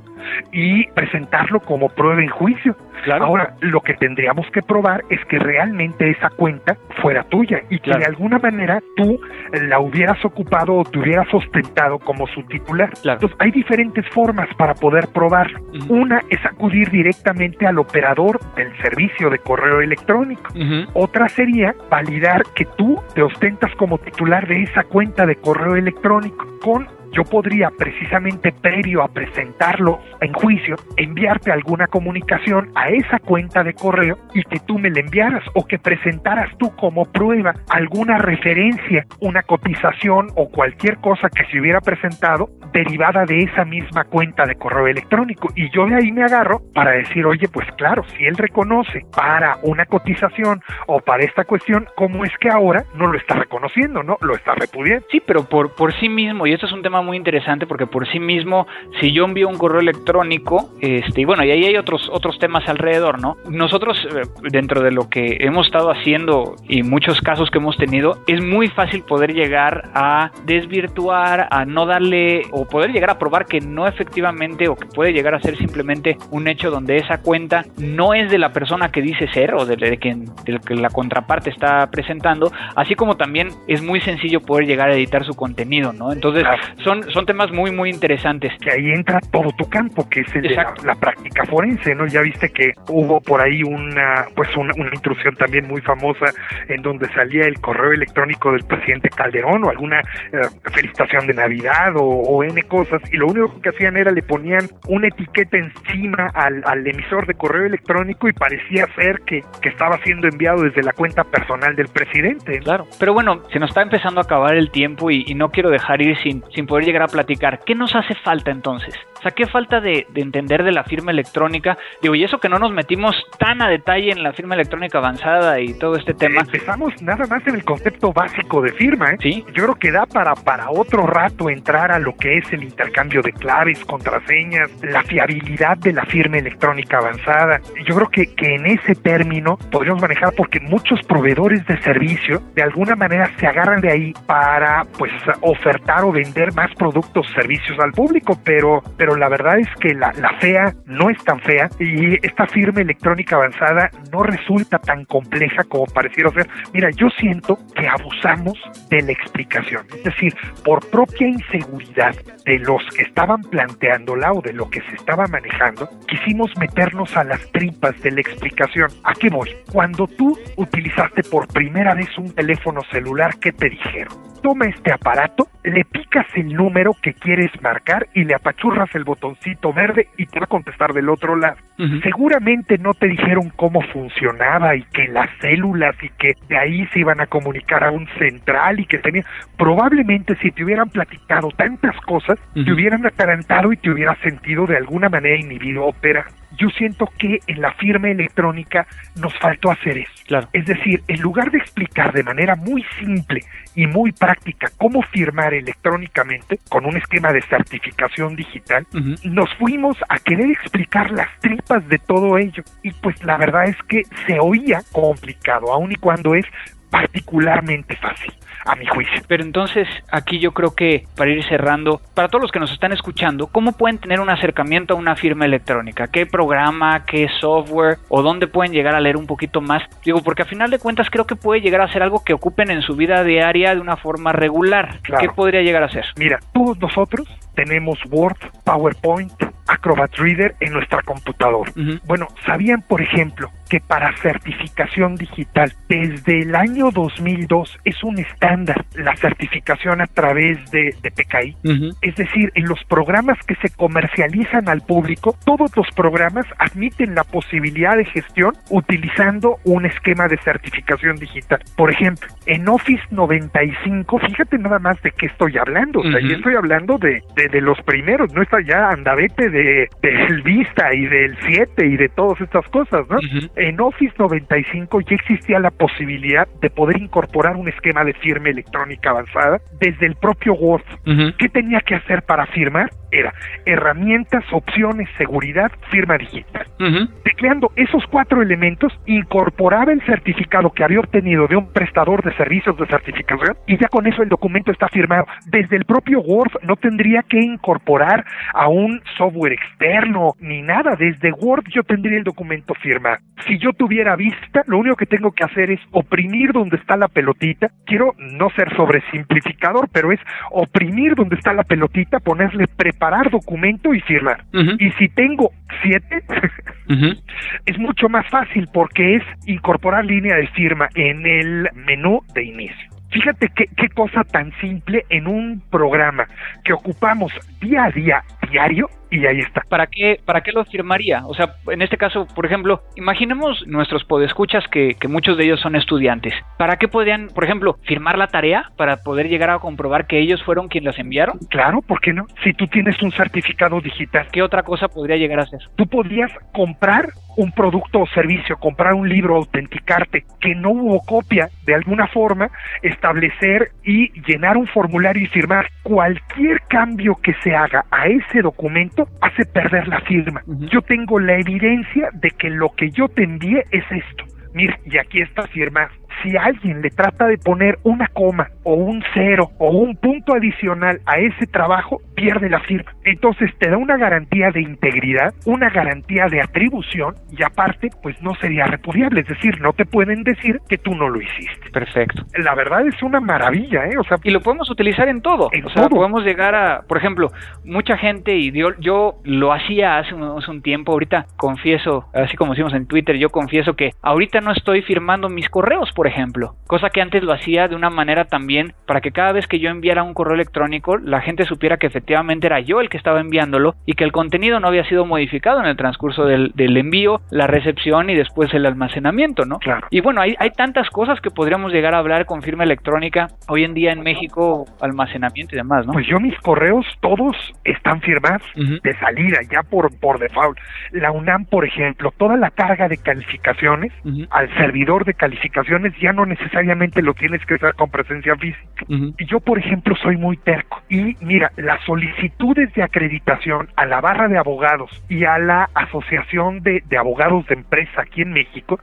y presentarlo como prueba en juicio. Ahora, lo que tendríamos que probar es que realmente esa cuenta fuera tuya y que de alguna manera tú la hubieras ocupado o te hubieras ostentado como su titular. Entonces, hay diferentes formas para poder probarlo. Una es acudir directamente al operador del servicio de correo electrónico. Otra sería validar que tú te ostentas como titular de esa cuenta de correo electrónico con yo podría precisamente previo a presentarlo en juicio, enviarte alguna comunicación a esa cuenta de correo y que tú me la enviaras o que presentaras tú como prueba alguna referencia, una cotización o cualquier cosa que se hubiera presentado derivada de esa misma cuenta de correo electrónico. Y yo de ahí me agarro para decir, oye, pues claro, si él reconoce para una cotización o para esta cuestión, ¿cómo es que ahora no lo está reconociendo, no? Lo está repudiando. Sí, pero por, por sí mismo, y esto es un tema muy interesante porque por sí mismo, si yo envío un correo electrónico, este, y bueno, y ahí hay otros, otros temas alrededor, ¿no? Nosotros, eh, dentro de lo que hemos estado haciendo y muchos casos que hemos tenido, es muy fácil poder llegar a desvirtuar, a no darle, o poder llegar a probar que no efectivamente, o que puede llegar a ser simplemente un hecho donde esa cuenta no es de la persona que dice ser o de, quien de que la contraparte está presentando, así como también es muy sencillo poder llegar a editar su contenido, ¿no? Entonces, son, son temas muy, muy interesantes. Que ahí entra todo tu campo, que es el de la, práctica forense, ¿no? Ya viste que hubo por ahí una, pues una, intrusión también muy famosa en donde salía el correo electrónico del presidente Calderón o alguna eh, felicitación de Navidad o, o, N cosas, y lo único que hacían era le ponían una etiqueta encima al, al emisor de correo electrónico y parecía ser que, que estaba siendo enviado desde la cuenta personal del presidente. Claro, pero bueno, se nos está empezando a acabar el tiempo y, y no quiero dejar ir sin, sin poder llegar a platicar. ¿Qué nos hace falta entonces? O sea, ¿qué falta de, de, entender de la firma electrónica? Digo, y eso que no nos metimos tan a detalle en la firma electrónica avanzada y todo este tema. Empezamos nada más en el concepto básico de firma, ¿eh? Sí. Yo creo que da para, para otro rato entrar a lo que es el intercambio de claves, contraseñas, la fiabilidad de la firma electrónica avanzada. Yo creo que, que en ese término podríamos manejar porque muchos proveedores de servicio de alguna manera se agarran de ahí para pues ofertar o vender más productos, servicios al público, pero, pero la verdad es que la, la fea no es tan fea y esta firma electrónica avanzada no resulta tan compleja como pareciera ser. Mira, yo siento que abusamos de la explicación, es decir, por propia inseguridad de los que estaban planteándola o de lo que se estaba manejando, quisimos meternos a las tripas de la explicación. ¿A qué voy? Cuando tú utilizaste por primera vez un teléfono celular, ¿qué te dijeron? Toma este aparato, le picas el número que quieres marcar y le apachurras el botoncito verde y te va a contestar del otro lado. Uh -huh. Seguramente no te dijeron cómo funcionaba y que las células y que de ahí se iban a comunicar a un central y que tenía. Probablemente si te hubieran platicado tantas cosas, uh -huh. te hubieran atarantado y te hubieras sentido de alguna manera inhibido a operar yo siento que en la firma electrónica nos faltó hacer eso. Claro. Es decir, en lugar de explicar de manera muy simple y muy práctica cómo firmar electrónicamente con un esquema de certificación digital, uh -huh. nos fuimos a querer explicar las tripas de todo ello. Y pues la verdad es que se oía complicado, aun y cuando es particularmente fácil a mi juicio. Pero entonces aquí yo creo que para ir cerrando, para todos los que nos están escuchando, ¿cómo pueden tener un acercamiento a una firma electrónica? ¿Qué programa, qué software o dónde pueden llegar a leer un poquito más? Digo, porque a final de cuentas creo que puede llegar a ser algo que ocupen en su vida diaria de una forma regular. Claro. ¿Qué podría llegar a ser? Mira, todos nosotros tenemos Word, PowerPoint, Acrobat Reader en nuestra computadora. Uh -huh. Bueno, ¿sabían, por ejemplo, que para certificación digital, desde el año 2002 es un estándar la certificación a través de, de PKI? Uh -huh. Es decir, en los programas que se comercializan al público, todos los programas admiten la posibilidad de gestión utilizando un esquema de certificación digital. Por ejemplo, en Office 95, fíjate nada más de qué estoy hablando. O sea, uh -huh. yo estoy hablando de, de, de, los primeros, no está ya andavete de, del Vista y del 7 y de todas estas cosas, ¿no? Uh -huh. En Office 95 ya existía la posibilidad de poder incorporar un esquema de firma electrónica avanzada desde el propio Word. Uh -huh. ¿Qué tenía que hacer para firmar? Era herramientas, opciones, seguridad, firma digital. Uh -huh. Tecleando esos cuatro elementos, incorporaba el certificado que había obtenido de un prestador de servicios de certificación y ya con eso el documento está firmado. Desde el propio Word no tendría que incorporar a un software externo ni nada. Desde Word yo tendría el documento firmado. Si yo tuviera vista, lo único que tengo que hacer es oprimir donde está la pelotita. Quiero no ser sobresimplificador, pero es oprimir donde está la pelotita, ponerle preparar documento y firmar. Uh -huh. Y si tengo siete, uh -huh. es mucho más fácil porque es incorporar línea de firma en el menú de inicio. Fíjate qué, qué cosa tan simple en un programa que ocupamos día a día, diario, y ahí está. ¿Para qué, ¿Para qué lo firmaría? O sea, en este caso, por ejemplo, imaginemos nuestros podescuchas que, que muchos de ellos son estudiantes. ¿Para qué podrían, por ejemplo, firmar la tarea para poder llegar a comprobar que ellos fueron quienes las enviaron? Claro, ¿por qué no? Si tú tienes un certificado digital. ¿Qué otra cosa podría llegar a ser? Tú podrías comprar un producto o servicio, comprar un libro, autenticarte, que no hubo copia, de alguna forma, establecer y llenar un formulario y firmar cualquier cambio que se haga a ese documento hace perder la firma. Yo tengo la evidencia de que lo que yo te envié es esto. Mira, y aquí está firmado si alguien le trata de poner una coma o un cero o un punto adicional a ese trabajo, pierde la firma. Entonces te da una garantía de integridad, una garantía de atribución y aparte, pues no sería repudiable, es decir, no te pueden decir que tú no lo hiciste. Perfecto. La verdad es una maravilla, ¿eh? O sea, y lo podemos utilizar en todo. En o sea, todo. podemos llegar a, por ejemplo, mucha gente y yo, yo lo hacía hace un, hace un tiempo, ahorita confieso, así como decimos en Twitter, yo confieso que ahorita no estoy firmando mis correos, por ejemplo, cosa que antes lo hacía de una manera también para que cada vez que yo enviara un correo electrónico la gente supiera que efectivamente era yo el que estaba enviándolo y que el contenido no había sido modificado en el transcurso del, del envío, la recepción y después el almacenamiento, ¿no? Claro. Y bueno, hay, hay tantas cosas que podríamos llegar a hablar con firma electrónica hoy en día en México, almacenamiento y demás, ¿no? Pues yo mis correos todos están firmados de salida, ya por, por default. La UNAM, por ejemplo, toda la carga de calificaciones al servidor de calificaciones ya no necesariamente lo tienes que hacer con presencia física. Y yo, por ejemplo, soy muy terco. Y mira, las solicitudes de acreditación a la barra de abogados y a la Asociación de, de Abogados de Empresa aquí en México,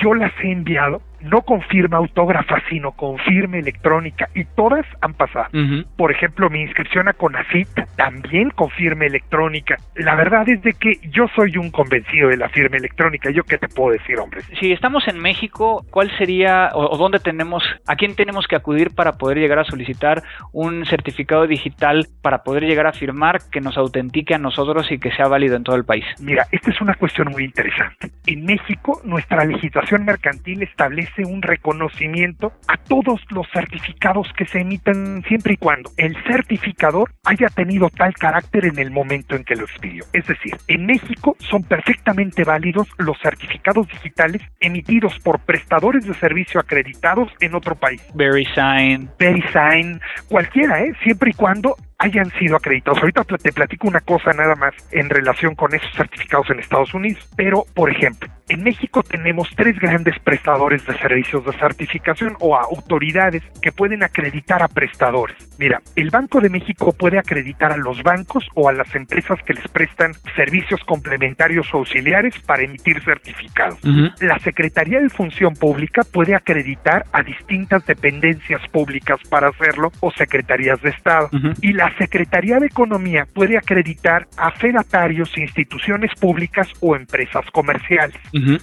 yo las he enviado no con firma autógrafa, sino con firma electrónica y todas han pasado. Por ejemplo, mi inscripción a CONACIT también con firma electrónica. La verdad es de que yo soy un convencido de la firma electrónica. ¿Yo qué te puedo decir, hombre? Si estamos en México, ¿cuál sería o, o dónde tenemos, a quién tenemos que acudir para poder llegar a solicitar un certificado digital para poder llegar a firmar que nos autentique a nosotros y que sea válido en todo el país? Mira, esta es una cuestión muy interesante. En México, nuestra legislación mercantil establece un reconocimiento a todos los certificados que se emitan siempre y cuando el certificador haya tenido tal carácter en el momento en que lo expidió. Es decir, en México son perfectamente válidos los certificados digitales emitidos por prestadores de servicio acreditados en otro país. VeriSign. VeriSign, cualquiera, ¿eh? siempre y cuando hayan sido acreditados. Ahorita te platico una cosa nada más en relación con esos certificados en Estados Unidos. Pero, por ejemplo, en México tenemos tres grandes prestadores de servicios de certificación o autoridades que pueden acreditar a prestadores. Mira, el Banco de México puede acreditar a los bancos o a las empresas que les prestan servicios complementarios o auxiliares para emitir certificados. La Secretaría de Función Pública puede acreditar a distintas dependencias públicas para hacerlo o secretarías de Estado. Y la Secretaría de Economía puede acreditar a fedatarios, instituciones públicas o empresas comerciales.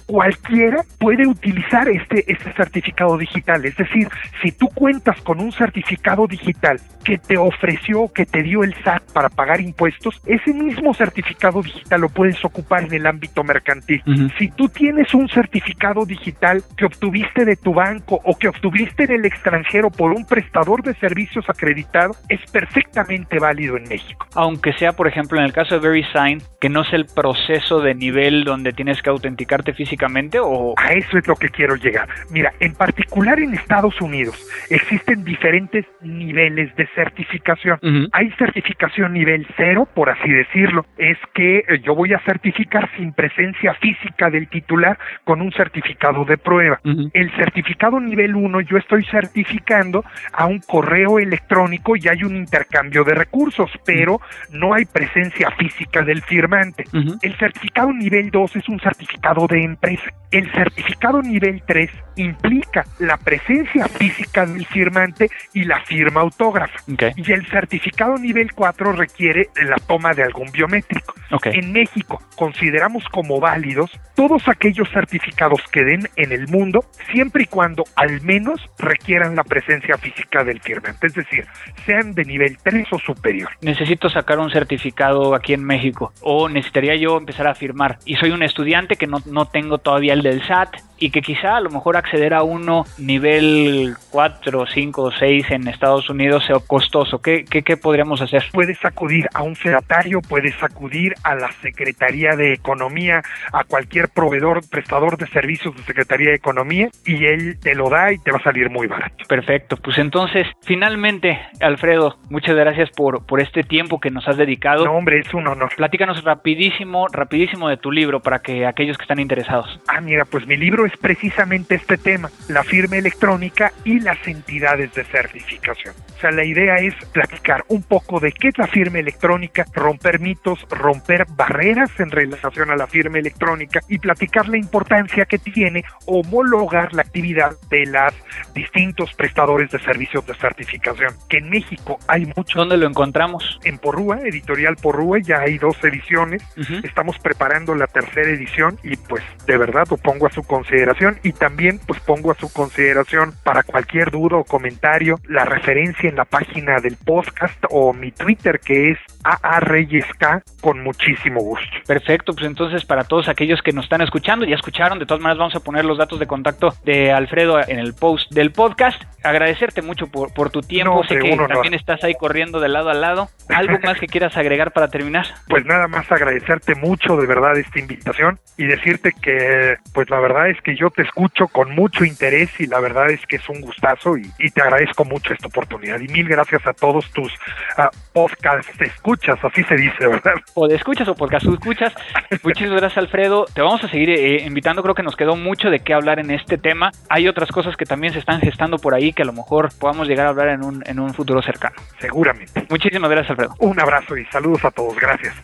Cualquiera puede utilizar este, este certificado digital. Es decir, si tú cuentas con un certificado digital que te ofreció, que te dio el SAT para pagar impuestos, ese mismo certificado digital lo puedes ocupar en el ámbito mercantil. Si tú tienes un certificado digital que obtuviste de tu banco o que obtuviste en el extranjero por un prestador de servicios acreditado, es perfectamente válido en México. Aunque sea, por ejemplo, en el caso de VeriSign, que no es el proceso de nivel donde tienes que autenticarte físicamente o... A eso es lo que quiero llegar. Mira, en particular en Estados Unidos existen diferentes niveles de certificación. Hay certificación nivel cero, por así decirlo. Es que eh, yo voy a certificar sin presencia física del titular con un certificado de prueba. El certificado nivel 1 yo estoy certificando a un correo electrónico y hay un intercambio de recursos, pero no hay presencia física del firmante. El certificado nivel 2 es un certificado de empresa. El certificado nivel 3 implica la presencia física del firmante y la firma autógrafa. Y el certificado nivel 4 requiere la toma de algún biométrico. Ok. En México consideramos como válidos todos aquellos certificados que den en el mundo, siempre y cuando al menos requieran la presencia física del firmante, es decir, sean de nivel 3 o superior. necesito sacar un certificado aquí en México o necesitaría yo empezar a firmar y soy un estudiante que no, no tengo todavía el del SAT y que quizá a lo mejor acceder a uno nivel 4, 5 6 en Estados Unidos sea costoso. ¿Qué, qué, qué podríamos hacer? Puedes acudir a un fedatario, puedes acudir a la Secretaría de Economía, a cualquier proveedor, prestador de servicios de Secretaría de Economía y él te lo da y te va a salir muy barato. Perfecto, pues entonces, finalmente, Alfredo, muchas gracias por, por este tiempo que nos has dedicado. No, hombre, es un honor. Platícanos rapidísimo, rapidísimo de tu libro para que aquellos que están interesados. Ah, mira, pues mi libro es precisamente este tema, la firma electrónica y las entidades de certificación. O sea, la idea es platicar un poco de qué es la firma electrónica, romper mitos, romper barreras en relación a la firma electrónica y platicar la importancia que tiene homologar la actividad de los distintos prestadores de servicios de certificación. Que en México hay mucho. ¿Dónde lo encontramos? En Porrúa, editorial Porrúa, ya hay dos ediciones. Estamos preparando la tercera edición y pues de verdad lo pongo a su consideración y también pues pongo a su consideración para cualquier duda o comentario la referencia en la página del podcast o mi Twitter que es AA Reyes K con muchísimo gusto. Perfecto, pues entonces para todos aquellos que nos están escuchando, ya escucharon, de todas maneras vamos a poner los datos de contacto de Alfredo en el post del podcast. Agradecerte mucho por, por tu tiempo, sé que también estás ahí corriendo de lado a lado. ¿Algo más que quieras agregar para terminar? Pues nada más agradecerte mucho de verdad esta invitación y decirte que pues la verdad es que yo te escucho con mucho interés y la verdad es que es un gustazo y, te agradezco mucho esta oportunidad y mil gracias a todos tus uh, podcast escuchas, así se dice, ¿verdad? O de escuchas o podcast escuchas. Muchísimas gracias Alfredo, te vamos a seguir eh, invitando, creo que nos quedó mucho de qué hablar en este tema. Hay otras cosas que también se están gestando por ahí que a lo mejor podamos llegar a hablar en un, en un futuro cercano. Seguramente. Muchísimas gracias Alfredo. Un abrazo y saludos a todos, gracias.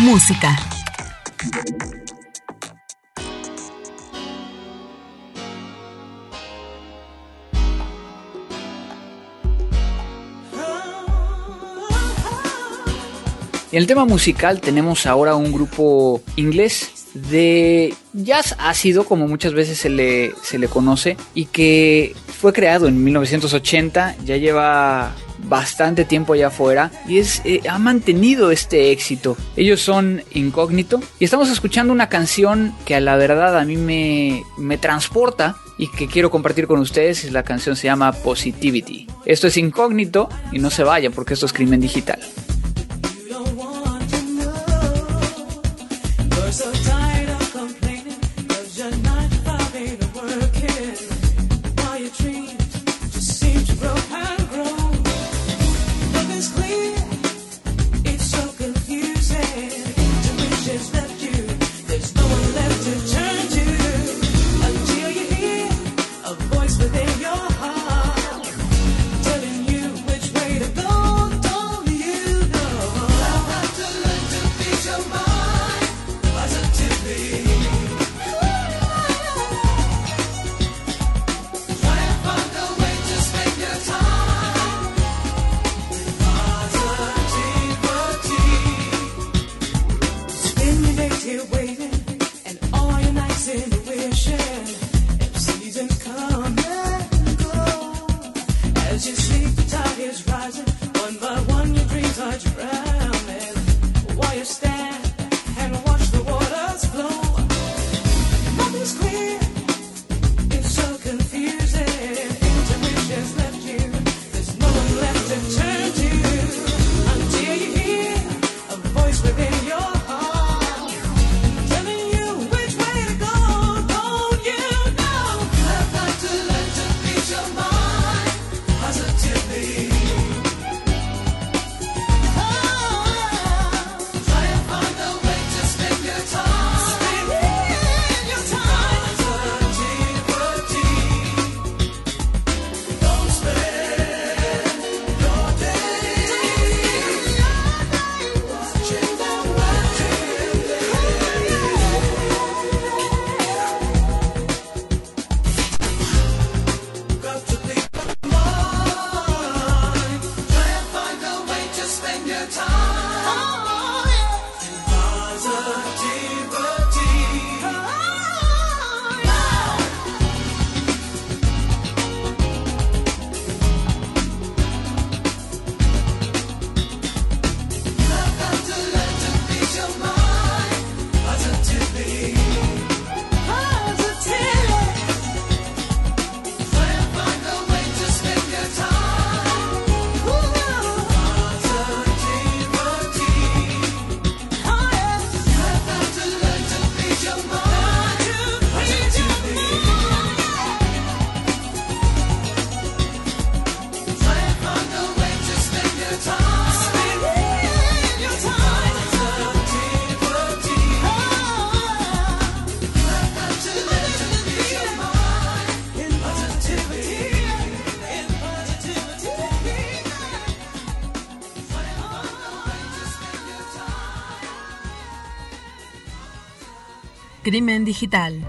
Música. En el tema musical tenemos ahora un grupo inglés de jazz ácido, como muchas veces se le, se le conoce, y que fue creado en 1980, ya lleva bastante tiempo allá afuera y es, eh, ha mantenido este éxito. Ellos son Incógnito y estamos escuchando una canción que a la verdad a mí me, me transporta y que quiero compartir con ustedes. La canción se llama Positivity. Esto es Incógnito y no se vayan porque esto es crimen digital. Crimen digital.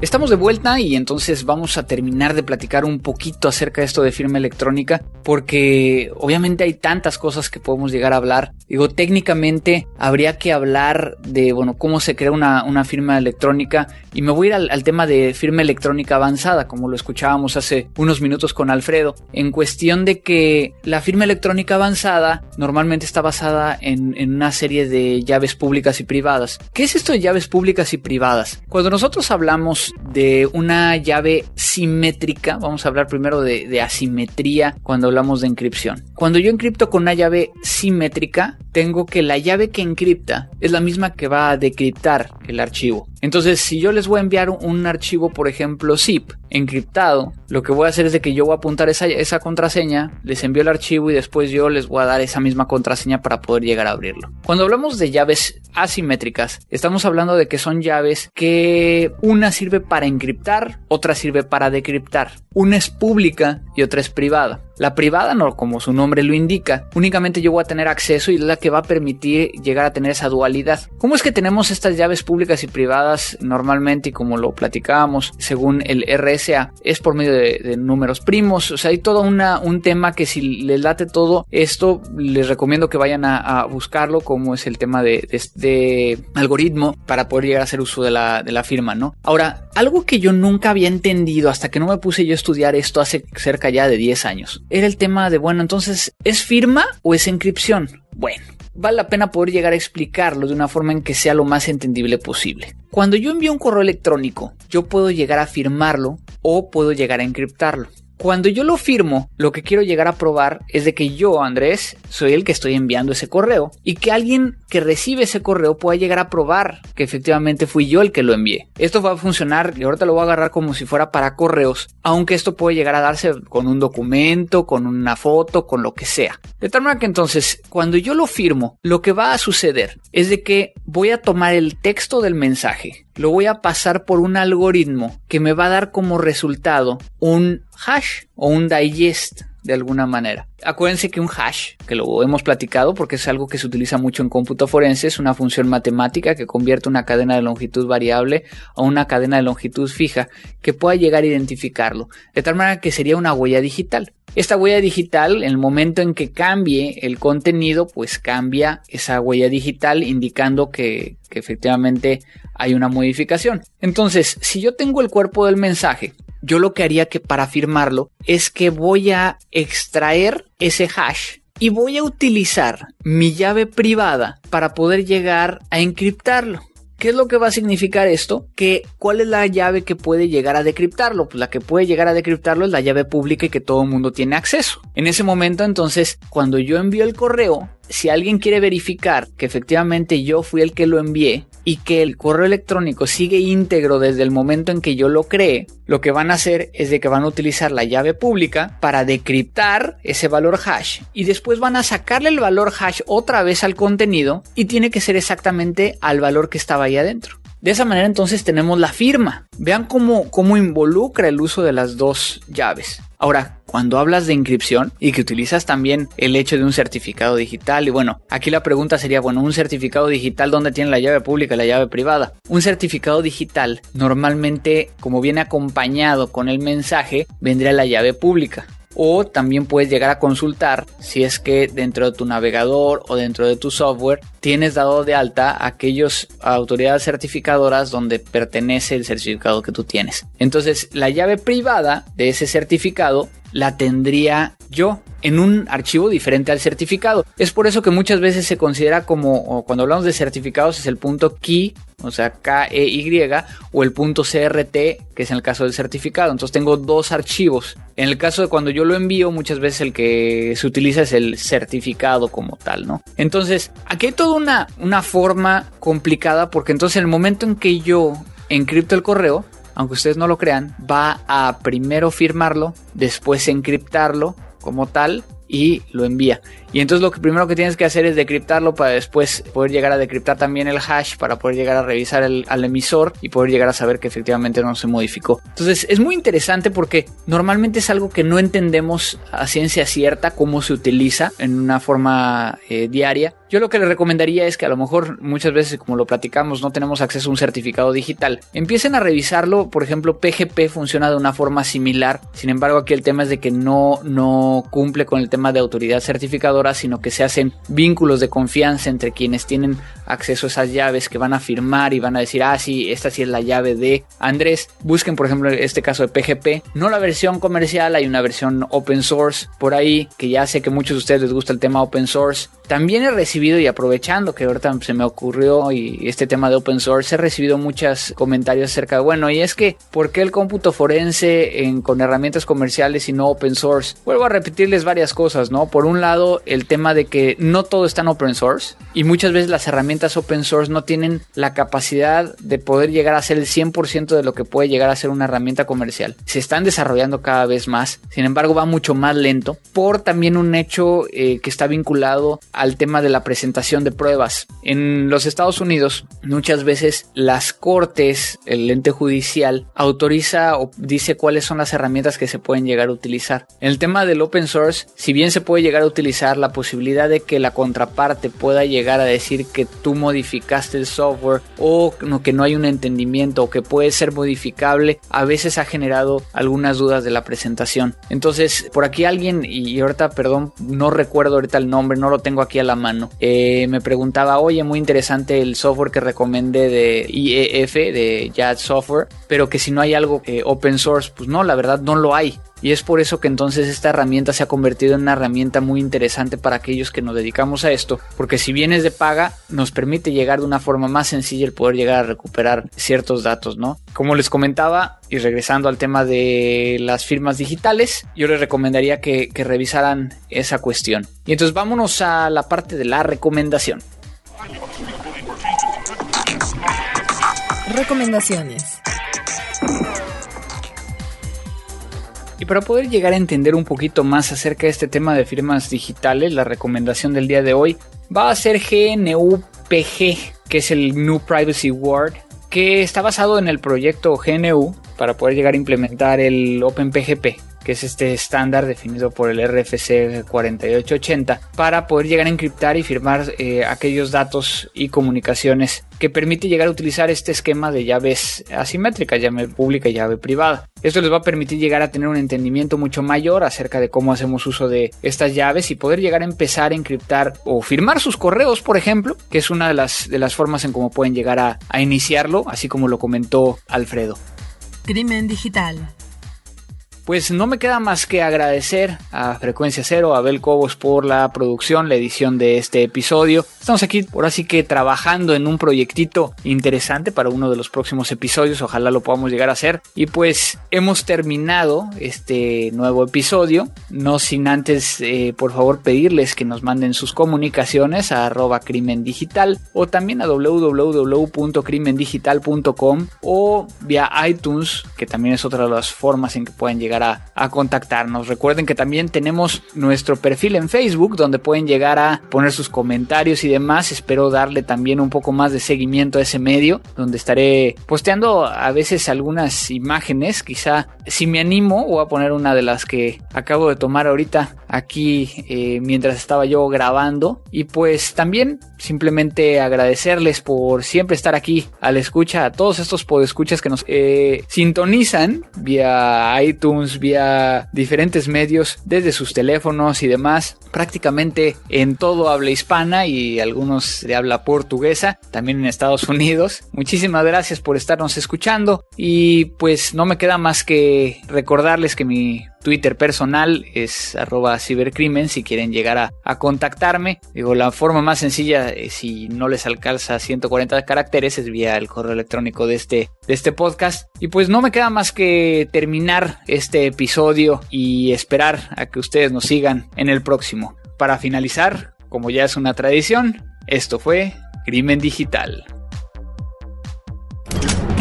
Estamos de vuelta y entonces vamos a terminar de platicar un poquito acerca de esto de firma electrónica, porque obviamente hay tantas cosas que podemos llegar a hablar. Digo, técnicamente habría que hablar de, bueno, cómo se crea una, una firma electrónica y me voy a ir al, tema de firma electrónica avanzada, como lo escuchábamos hace unos minutos con Alfredo, en cuestión de que la firma electrónica avanzada normalmente está basada en, en una serie de llaves públicas y privadas. ¿Qué es esto de llaves públicas y privadas? Cuando nosotros hablamos de una llave simétrica. Vamos a hablar primero de, de, asimetría cuando hablamos de encripción. Cuando yo encripto con una llave simétrica, tengo que la llave que encripta es la misma que va a decriptar el archivo. Entonces, si yo les voy a enviar un archivo, por ejemplo, zip, encriptado, lo que voy a hacer es de que yo voy a apuntar esa, esa contraseña, les envío el archivo y después yo les voy a dar esa misma contraseña para poder llegar a abrirlo. Cuando hablamos de llaves asimétricas, estamos hablando de que son llaves que una sirve para encriptar, otra sirve para decriptar. Una es pública y otra es privada. La privada, no como su nombre lo indica, únicamente yo voy a tener acceso y es la que va a permitir llegar a tener esa dualidad. ¿Cómo es que tenemos estas llaves públicas y privadas normalmente y como lo platicábamos según el RSA? Es por medio de, números primos, o sea, hay todo una, un tema que si les late todo esto, les recomiendo que vayan a, buscarlo como es el tema de, de, algoritmo para poder llegar a hacer uso de la, de la firma, ¿no? Ahora, algo que yo nunca había entendido hasta que no me puse yo a estudiar esto hace cerca ya de 10 años era el tema de, bueno, entonces, ¿es firma o es encripción? Bueno, vale la pena poder llegar a explicarlo de una forma en que sea lo más entendible posible. Cuando yo envío un correo electrónico, yo puedo llegar a firmarlo o puedo llegar a encriptarlo. Cuando yo lo firmo, lo que quiero llegar a probar es de que yo, Andrés, soy el que estoy enviando ese correo y que alguien que recibe ese correo pueda llegar a probar que efectivamente fui yo el que lo envié. Esto va a funcionar y ahorita lo voy a agarrar como si fuera para correos, aunque esto puede llegar a darse con un documento, con una foto, con lo que sea. De tal manera que entonces, cuando yo lo firmo, lo que va a suceder es de que voy a tomar el texto del mensaje, lo voy a pasar por un algoritmo que me va a dar como resultado un hash o un digest de alguna manera. Acuérdense que un hash, que lo hemos platicado porque es algo que se utiliza mucho en cómputo forense, es una función matemática que convierte una cadena de longitud variable a una cadena de longitud fija que pueda llegar a identificarlo, de tal manera que sería una huella digital. Esta huella digital, en el momento en que cambie el contenido, pues cambia esa huella digital indicando que, que efectivamente hay una modificación. Entonces, si yo tengo el cuerpo del mensaje, yo lo que haría que para firmarlo es que voy a extraer ese hash y voy a utilizar mi llave privada para poder llegar a encriptarlo. ¿Qué es lo que va a significar esto? Que cuál es la llave que puede llegar a decriptarlo. Pues la que puede llegar a decriptarlo es la llave pública y que todo el mundo tiene acceso. En ese momento, entonces, cuando yo envío el correo, si alguien quiere verificar que efectivamente yo fui el que lo envié y que el correo electrónico sigue íntegro desde el momento en que yo lo creé, lo que van a hacer es de que van a utilizar la llave pública para decriptar ese valor hash y después van a sacarle el valor hash otra vez al contenido y tiene que ser exactamente al valor que estaba ahí adentro. De esa manera entonces tenemos la firma. Vean cómo, cómo involucra el uso de las dos llaves. Ahora, cuando hablas de inscripción y que utilizas también el hecho de un certificado digital, y bueno, aquí la pregunta sería, bueno, un certificado digital, ¿dónde tiene la llave pública y la llave privada? Un certificado digital normalmente, como viene acompañado con el mensaje, vendría la llave pública o también puedes llegar a consultar si es que dentro de tu navegador o dentro de tu software tienes dado de alta aquellas autoridades certificadoras donde pertenece el certificado que tú tienes. Entonces la llave privada de ese certificado la tendría yo en un archivo diferente al certificado. Es por eso que muchas veces se considera como, cuando hablamos de certificados, es el punto key, o sea, K-E-Y, o el punto CRT, que es en el caso del certificado. Entonces tengo dos archivos. En el caso de cuando yo lo envío, muchas veces el que se utiliza es el certificado como tal, ¿no? Entonces, aquí hay toda una, una forma complicada porque entonces en el momento en que yo encripto el correo, aunque ustedes no lo crean, va a primero firmarlo, después encriptarlo como tal y lo envía. Y entonces lo que primero que tienes que hacer es decriptarlo para después poder llegar a decriptar también el hash para poder llegar a revisar el, al emisor y poder llegar a saber que efectivamente no se modificó. Entonces es muy interesante porque normalmente es algo que no entendemos a ciencia cierta cómo se utiliza en una forma eh, diaria. Yo lo que le recomendaría es que a lo mejor muchas veces, como lo platicamos, no tenemos acceso a un certificado digital. Empiecen a revisarlo, por ejemplo, PGP funciona de una forma similar, sin embargo aquí el tema es de que no, no cumple con el tema de autoridad certificadora, sino que se hacen vínculos de confianza entre quienes tienen acceso a esas llaves que van a firmar y van a decir, ah, sí, esta sí es la llave de Andrés. Busquen, por ejemplo, este caso de PGP, no la versión comercial, hay una versión open source por ahí, que ya sé que muchos de ustedes les gusta el tema open source. También he recibido y aprovechando que ahorita se me ocurrió y este tema de open source, he recibido muchos comentarios acerca de, bueno, y es que, ¿por qué el cómputo forense en, con herramientas comerciales y no open source? Vuelvo a repetirles varias cosas, ¿no? Por un lado, el tema de que no todo está en open source y muchas veces las herramientas open source no tienen la capacidad de poder llegar a ser el 100% de lo que puede llegar a ser una herramienta comercial. Se están desarrollando cada vez más, sin embargo va mucho más lento por también un hecho eh, que está vinculado al tema de la presentación de pruebas. En los Estados Unidos muchas veces las cortes, el ente judicial, autoriza o dice cuáles son las herramientas que se pueden llegar a utilizar. El tema del open source, si bien se puede llegar a utilizar la posibilidad de que la contraparte pueda llegar a decir que tú modificaste el software o que no hay un entendimiento o que puede ser modificable, a veces ha generado algunas dudas de la presentación. Entonces, por aquí alguien, y ahorita, perdón, no recuerdo ahorita el nombre, no lo tengo aquí a la mano, eh, me preguntaba, oye, muy interesante el software que recomendé de IEF, de Jazz Software, pero que si no hay algo eh, open source, pues no, la verdad no lo hay. Y es por eso que entonces esta herramienta se ha convertido en una herramienta muy interesante para aquellos que nos dedicamos a esto, porque si bien es de paga, nos permite llegar de una forma más sencilla el poder llegar a recuperar ciertos datos, ¿no? Como les comentaba, y regresando al tema de las firmas digitales, yo les recomendaría que, revisaran esa cuestión. Y entonces vámonos a la parte de la recomendación. Recomendaciones. Y para poder llegar a entender un poquito más acerca de este tema de firmas digitales, la recomendación del día de hoy va a ser GNU-PG, que es el GNU Privacy Word, que está basado en el proyecto GNU para poder llegar a implementar el OpenPGP que es este estándar definido por el RFC 4880, para poder llegar a encriptar y firmar eh, aquellos datos y comunicaciones que permite llegar a utilizar este esquema de llaves asimétricas, llave pública y llave privada. Esto les va a permitir llegar a tener un entendimiento mucho mayor acerca de cómo hacemos uso de estas llaves y poder llegar a empezar a encriptar o firmar sus correos, por ejemplo, que es una de las, de las formas en cómo pueden llegar a, a iniciarlo, así como lo comentó Alfredo. Crimen digital. Pues no me queda más que agradecer a Frecuencia Cero, a Abel Cobos por la producción, la edición de este episodio. Estamos aquí por así que trabajando en un proyectito interesante para uno de los próximos episodios, ojalá lo podamos llegar a hacer. Y pues hemos terminado este nuevo episodio, no sin antes eh, por favor pedirles que nos manden sus comunicaciones a arroba crimen digital o también a www.crimendigital.com o vía iTunes, que también es otra de las formas en que pueden llegar a, contactarnos. Recuerden que también tenemos nuestro perfil en Facebook donde pueden llegar a poner sus comentarios y demás. Espero darle también un poco más de seguimiento a ese medio donde estaré posteando a veces algunas imágenes. Quizá si me animo voy a poner una de las que acabo de tomar ahorita aquí eh, mientras estaba yo grabando. Y pues también simplemente agradecerles por siempre estar aquí a la escucha, a todos estos podescuchas que nos eh, sintonizan vía iTunes, vía diferentes medios, desde sus teléfonos y demás, prácticamente en todo habla hispana y algunos de habla portuguesa, también en Estados Unidos. Muchísimas gracias por estarnos escuchando y pues no me queda más que recordarles que mi Twitter personal es arroba cibercrimen si quieren llegar a, contactarme. Digo, la forma más sencilla, eh, si no les alcanza 140 caracteres, es vía el correo electrónico de este, de este podcast. Y pues no me queda más que terminar este episodio y esperar a que ustedes nos sigan en el próximo. Para finalizar, como ya es una tradición, esto fue Crimen Digital.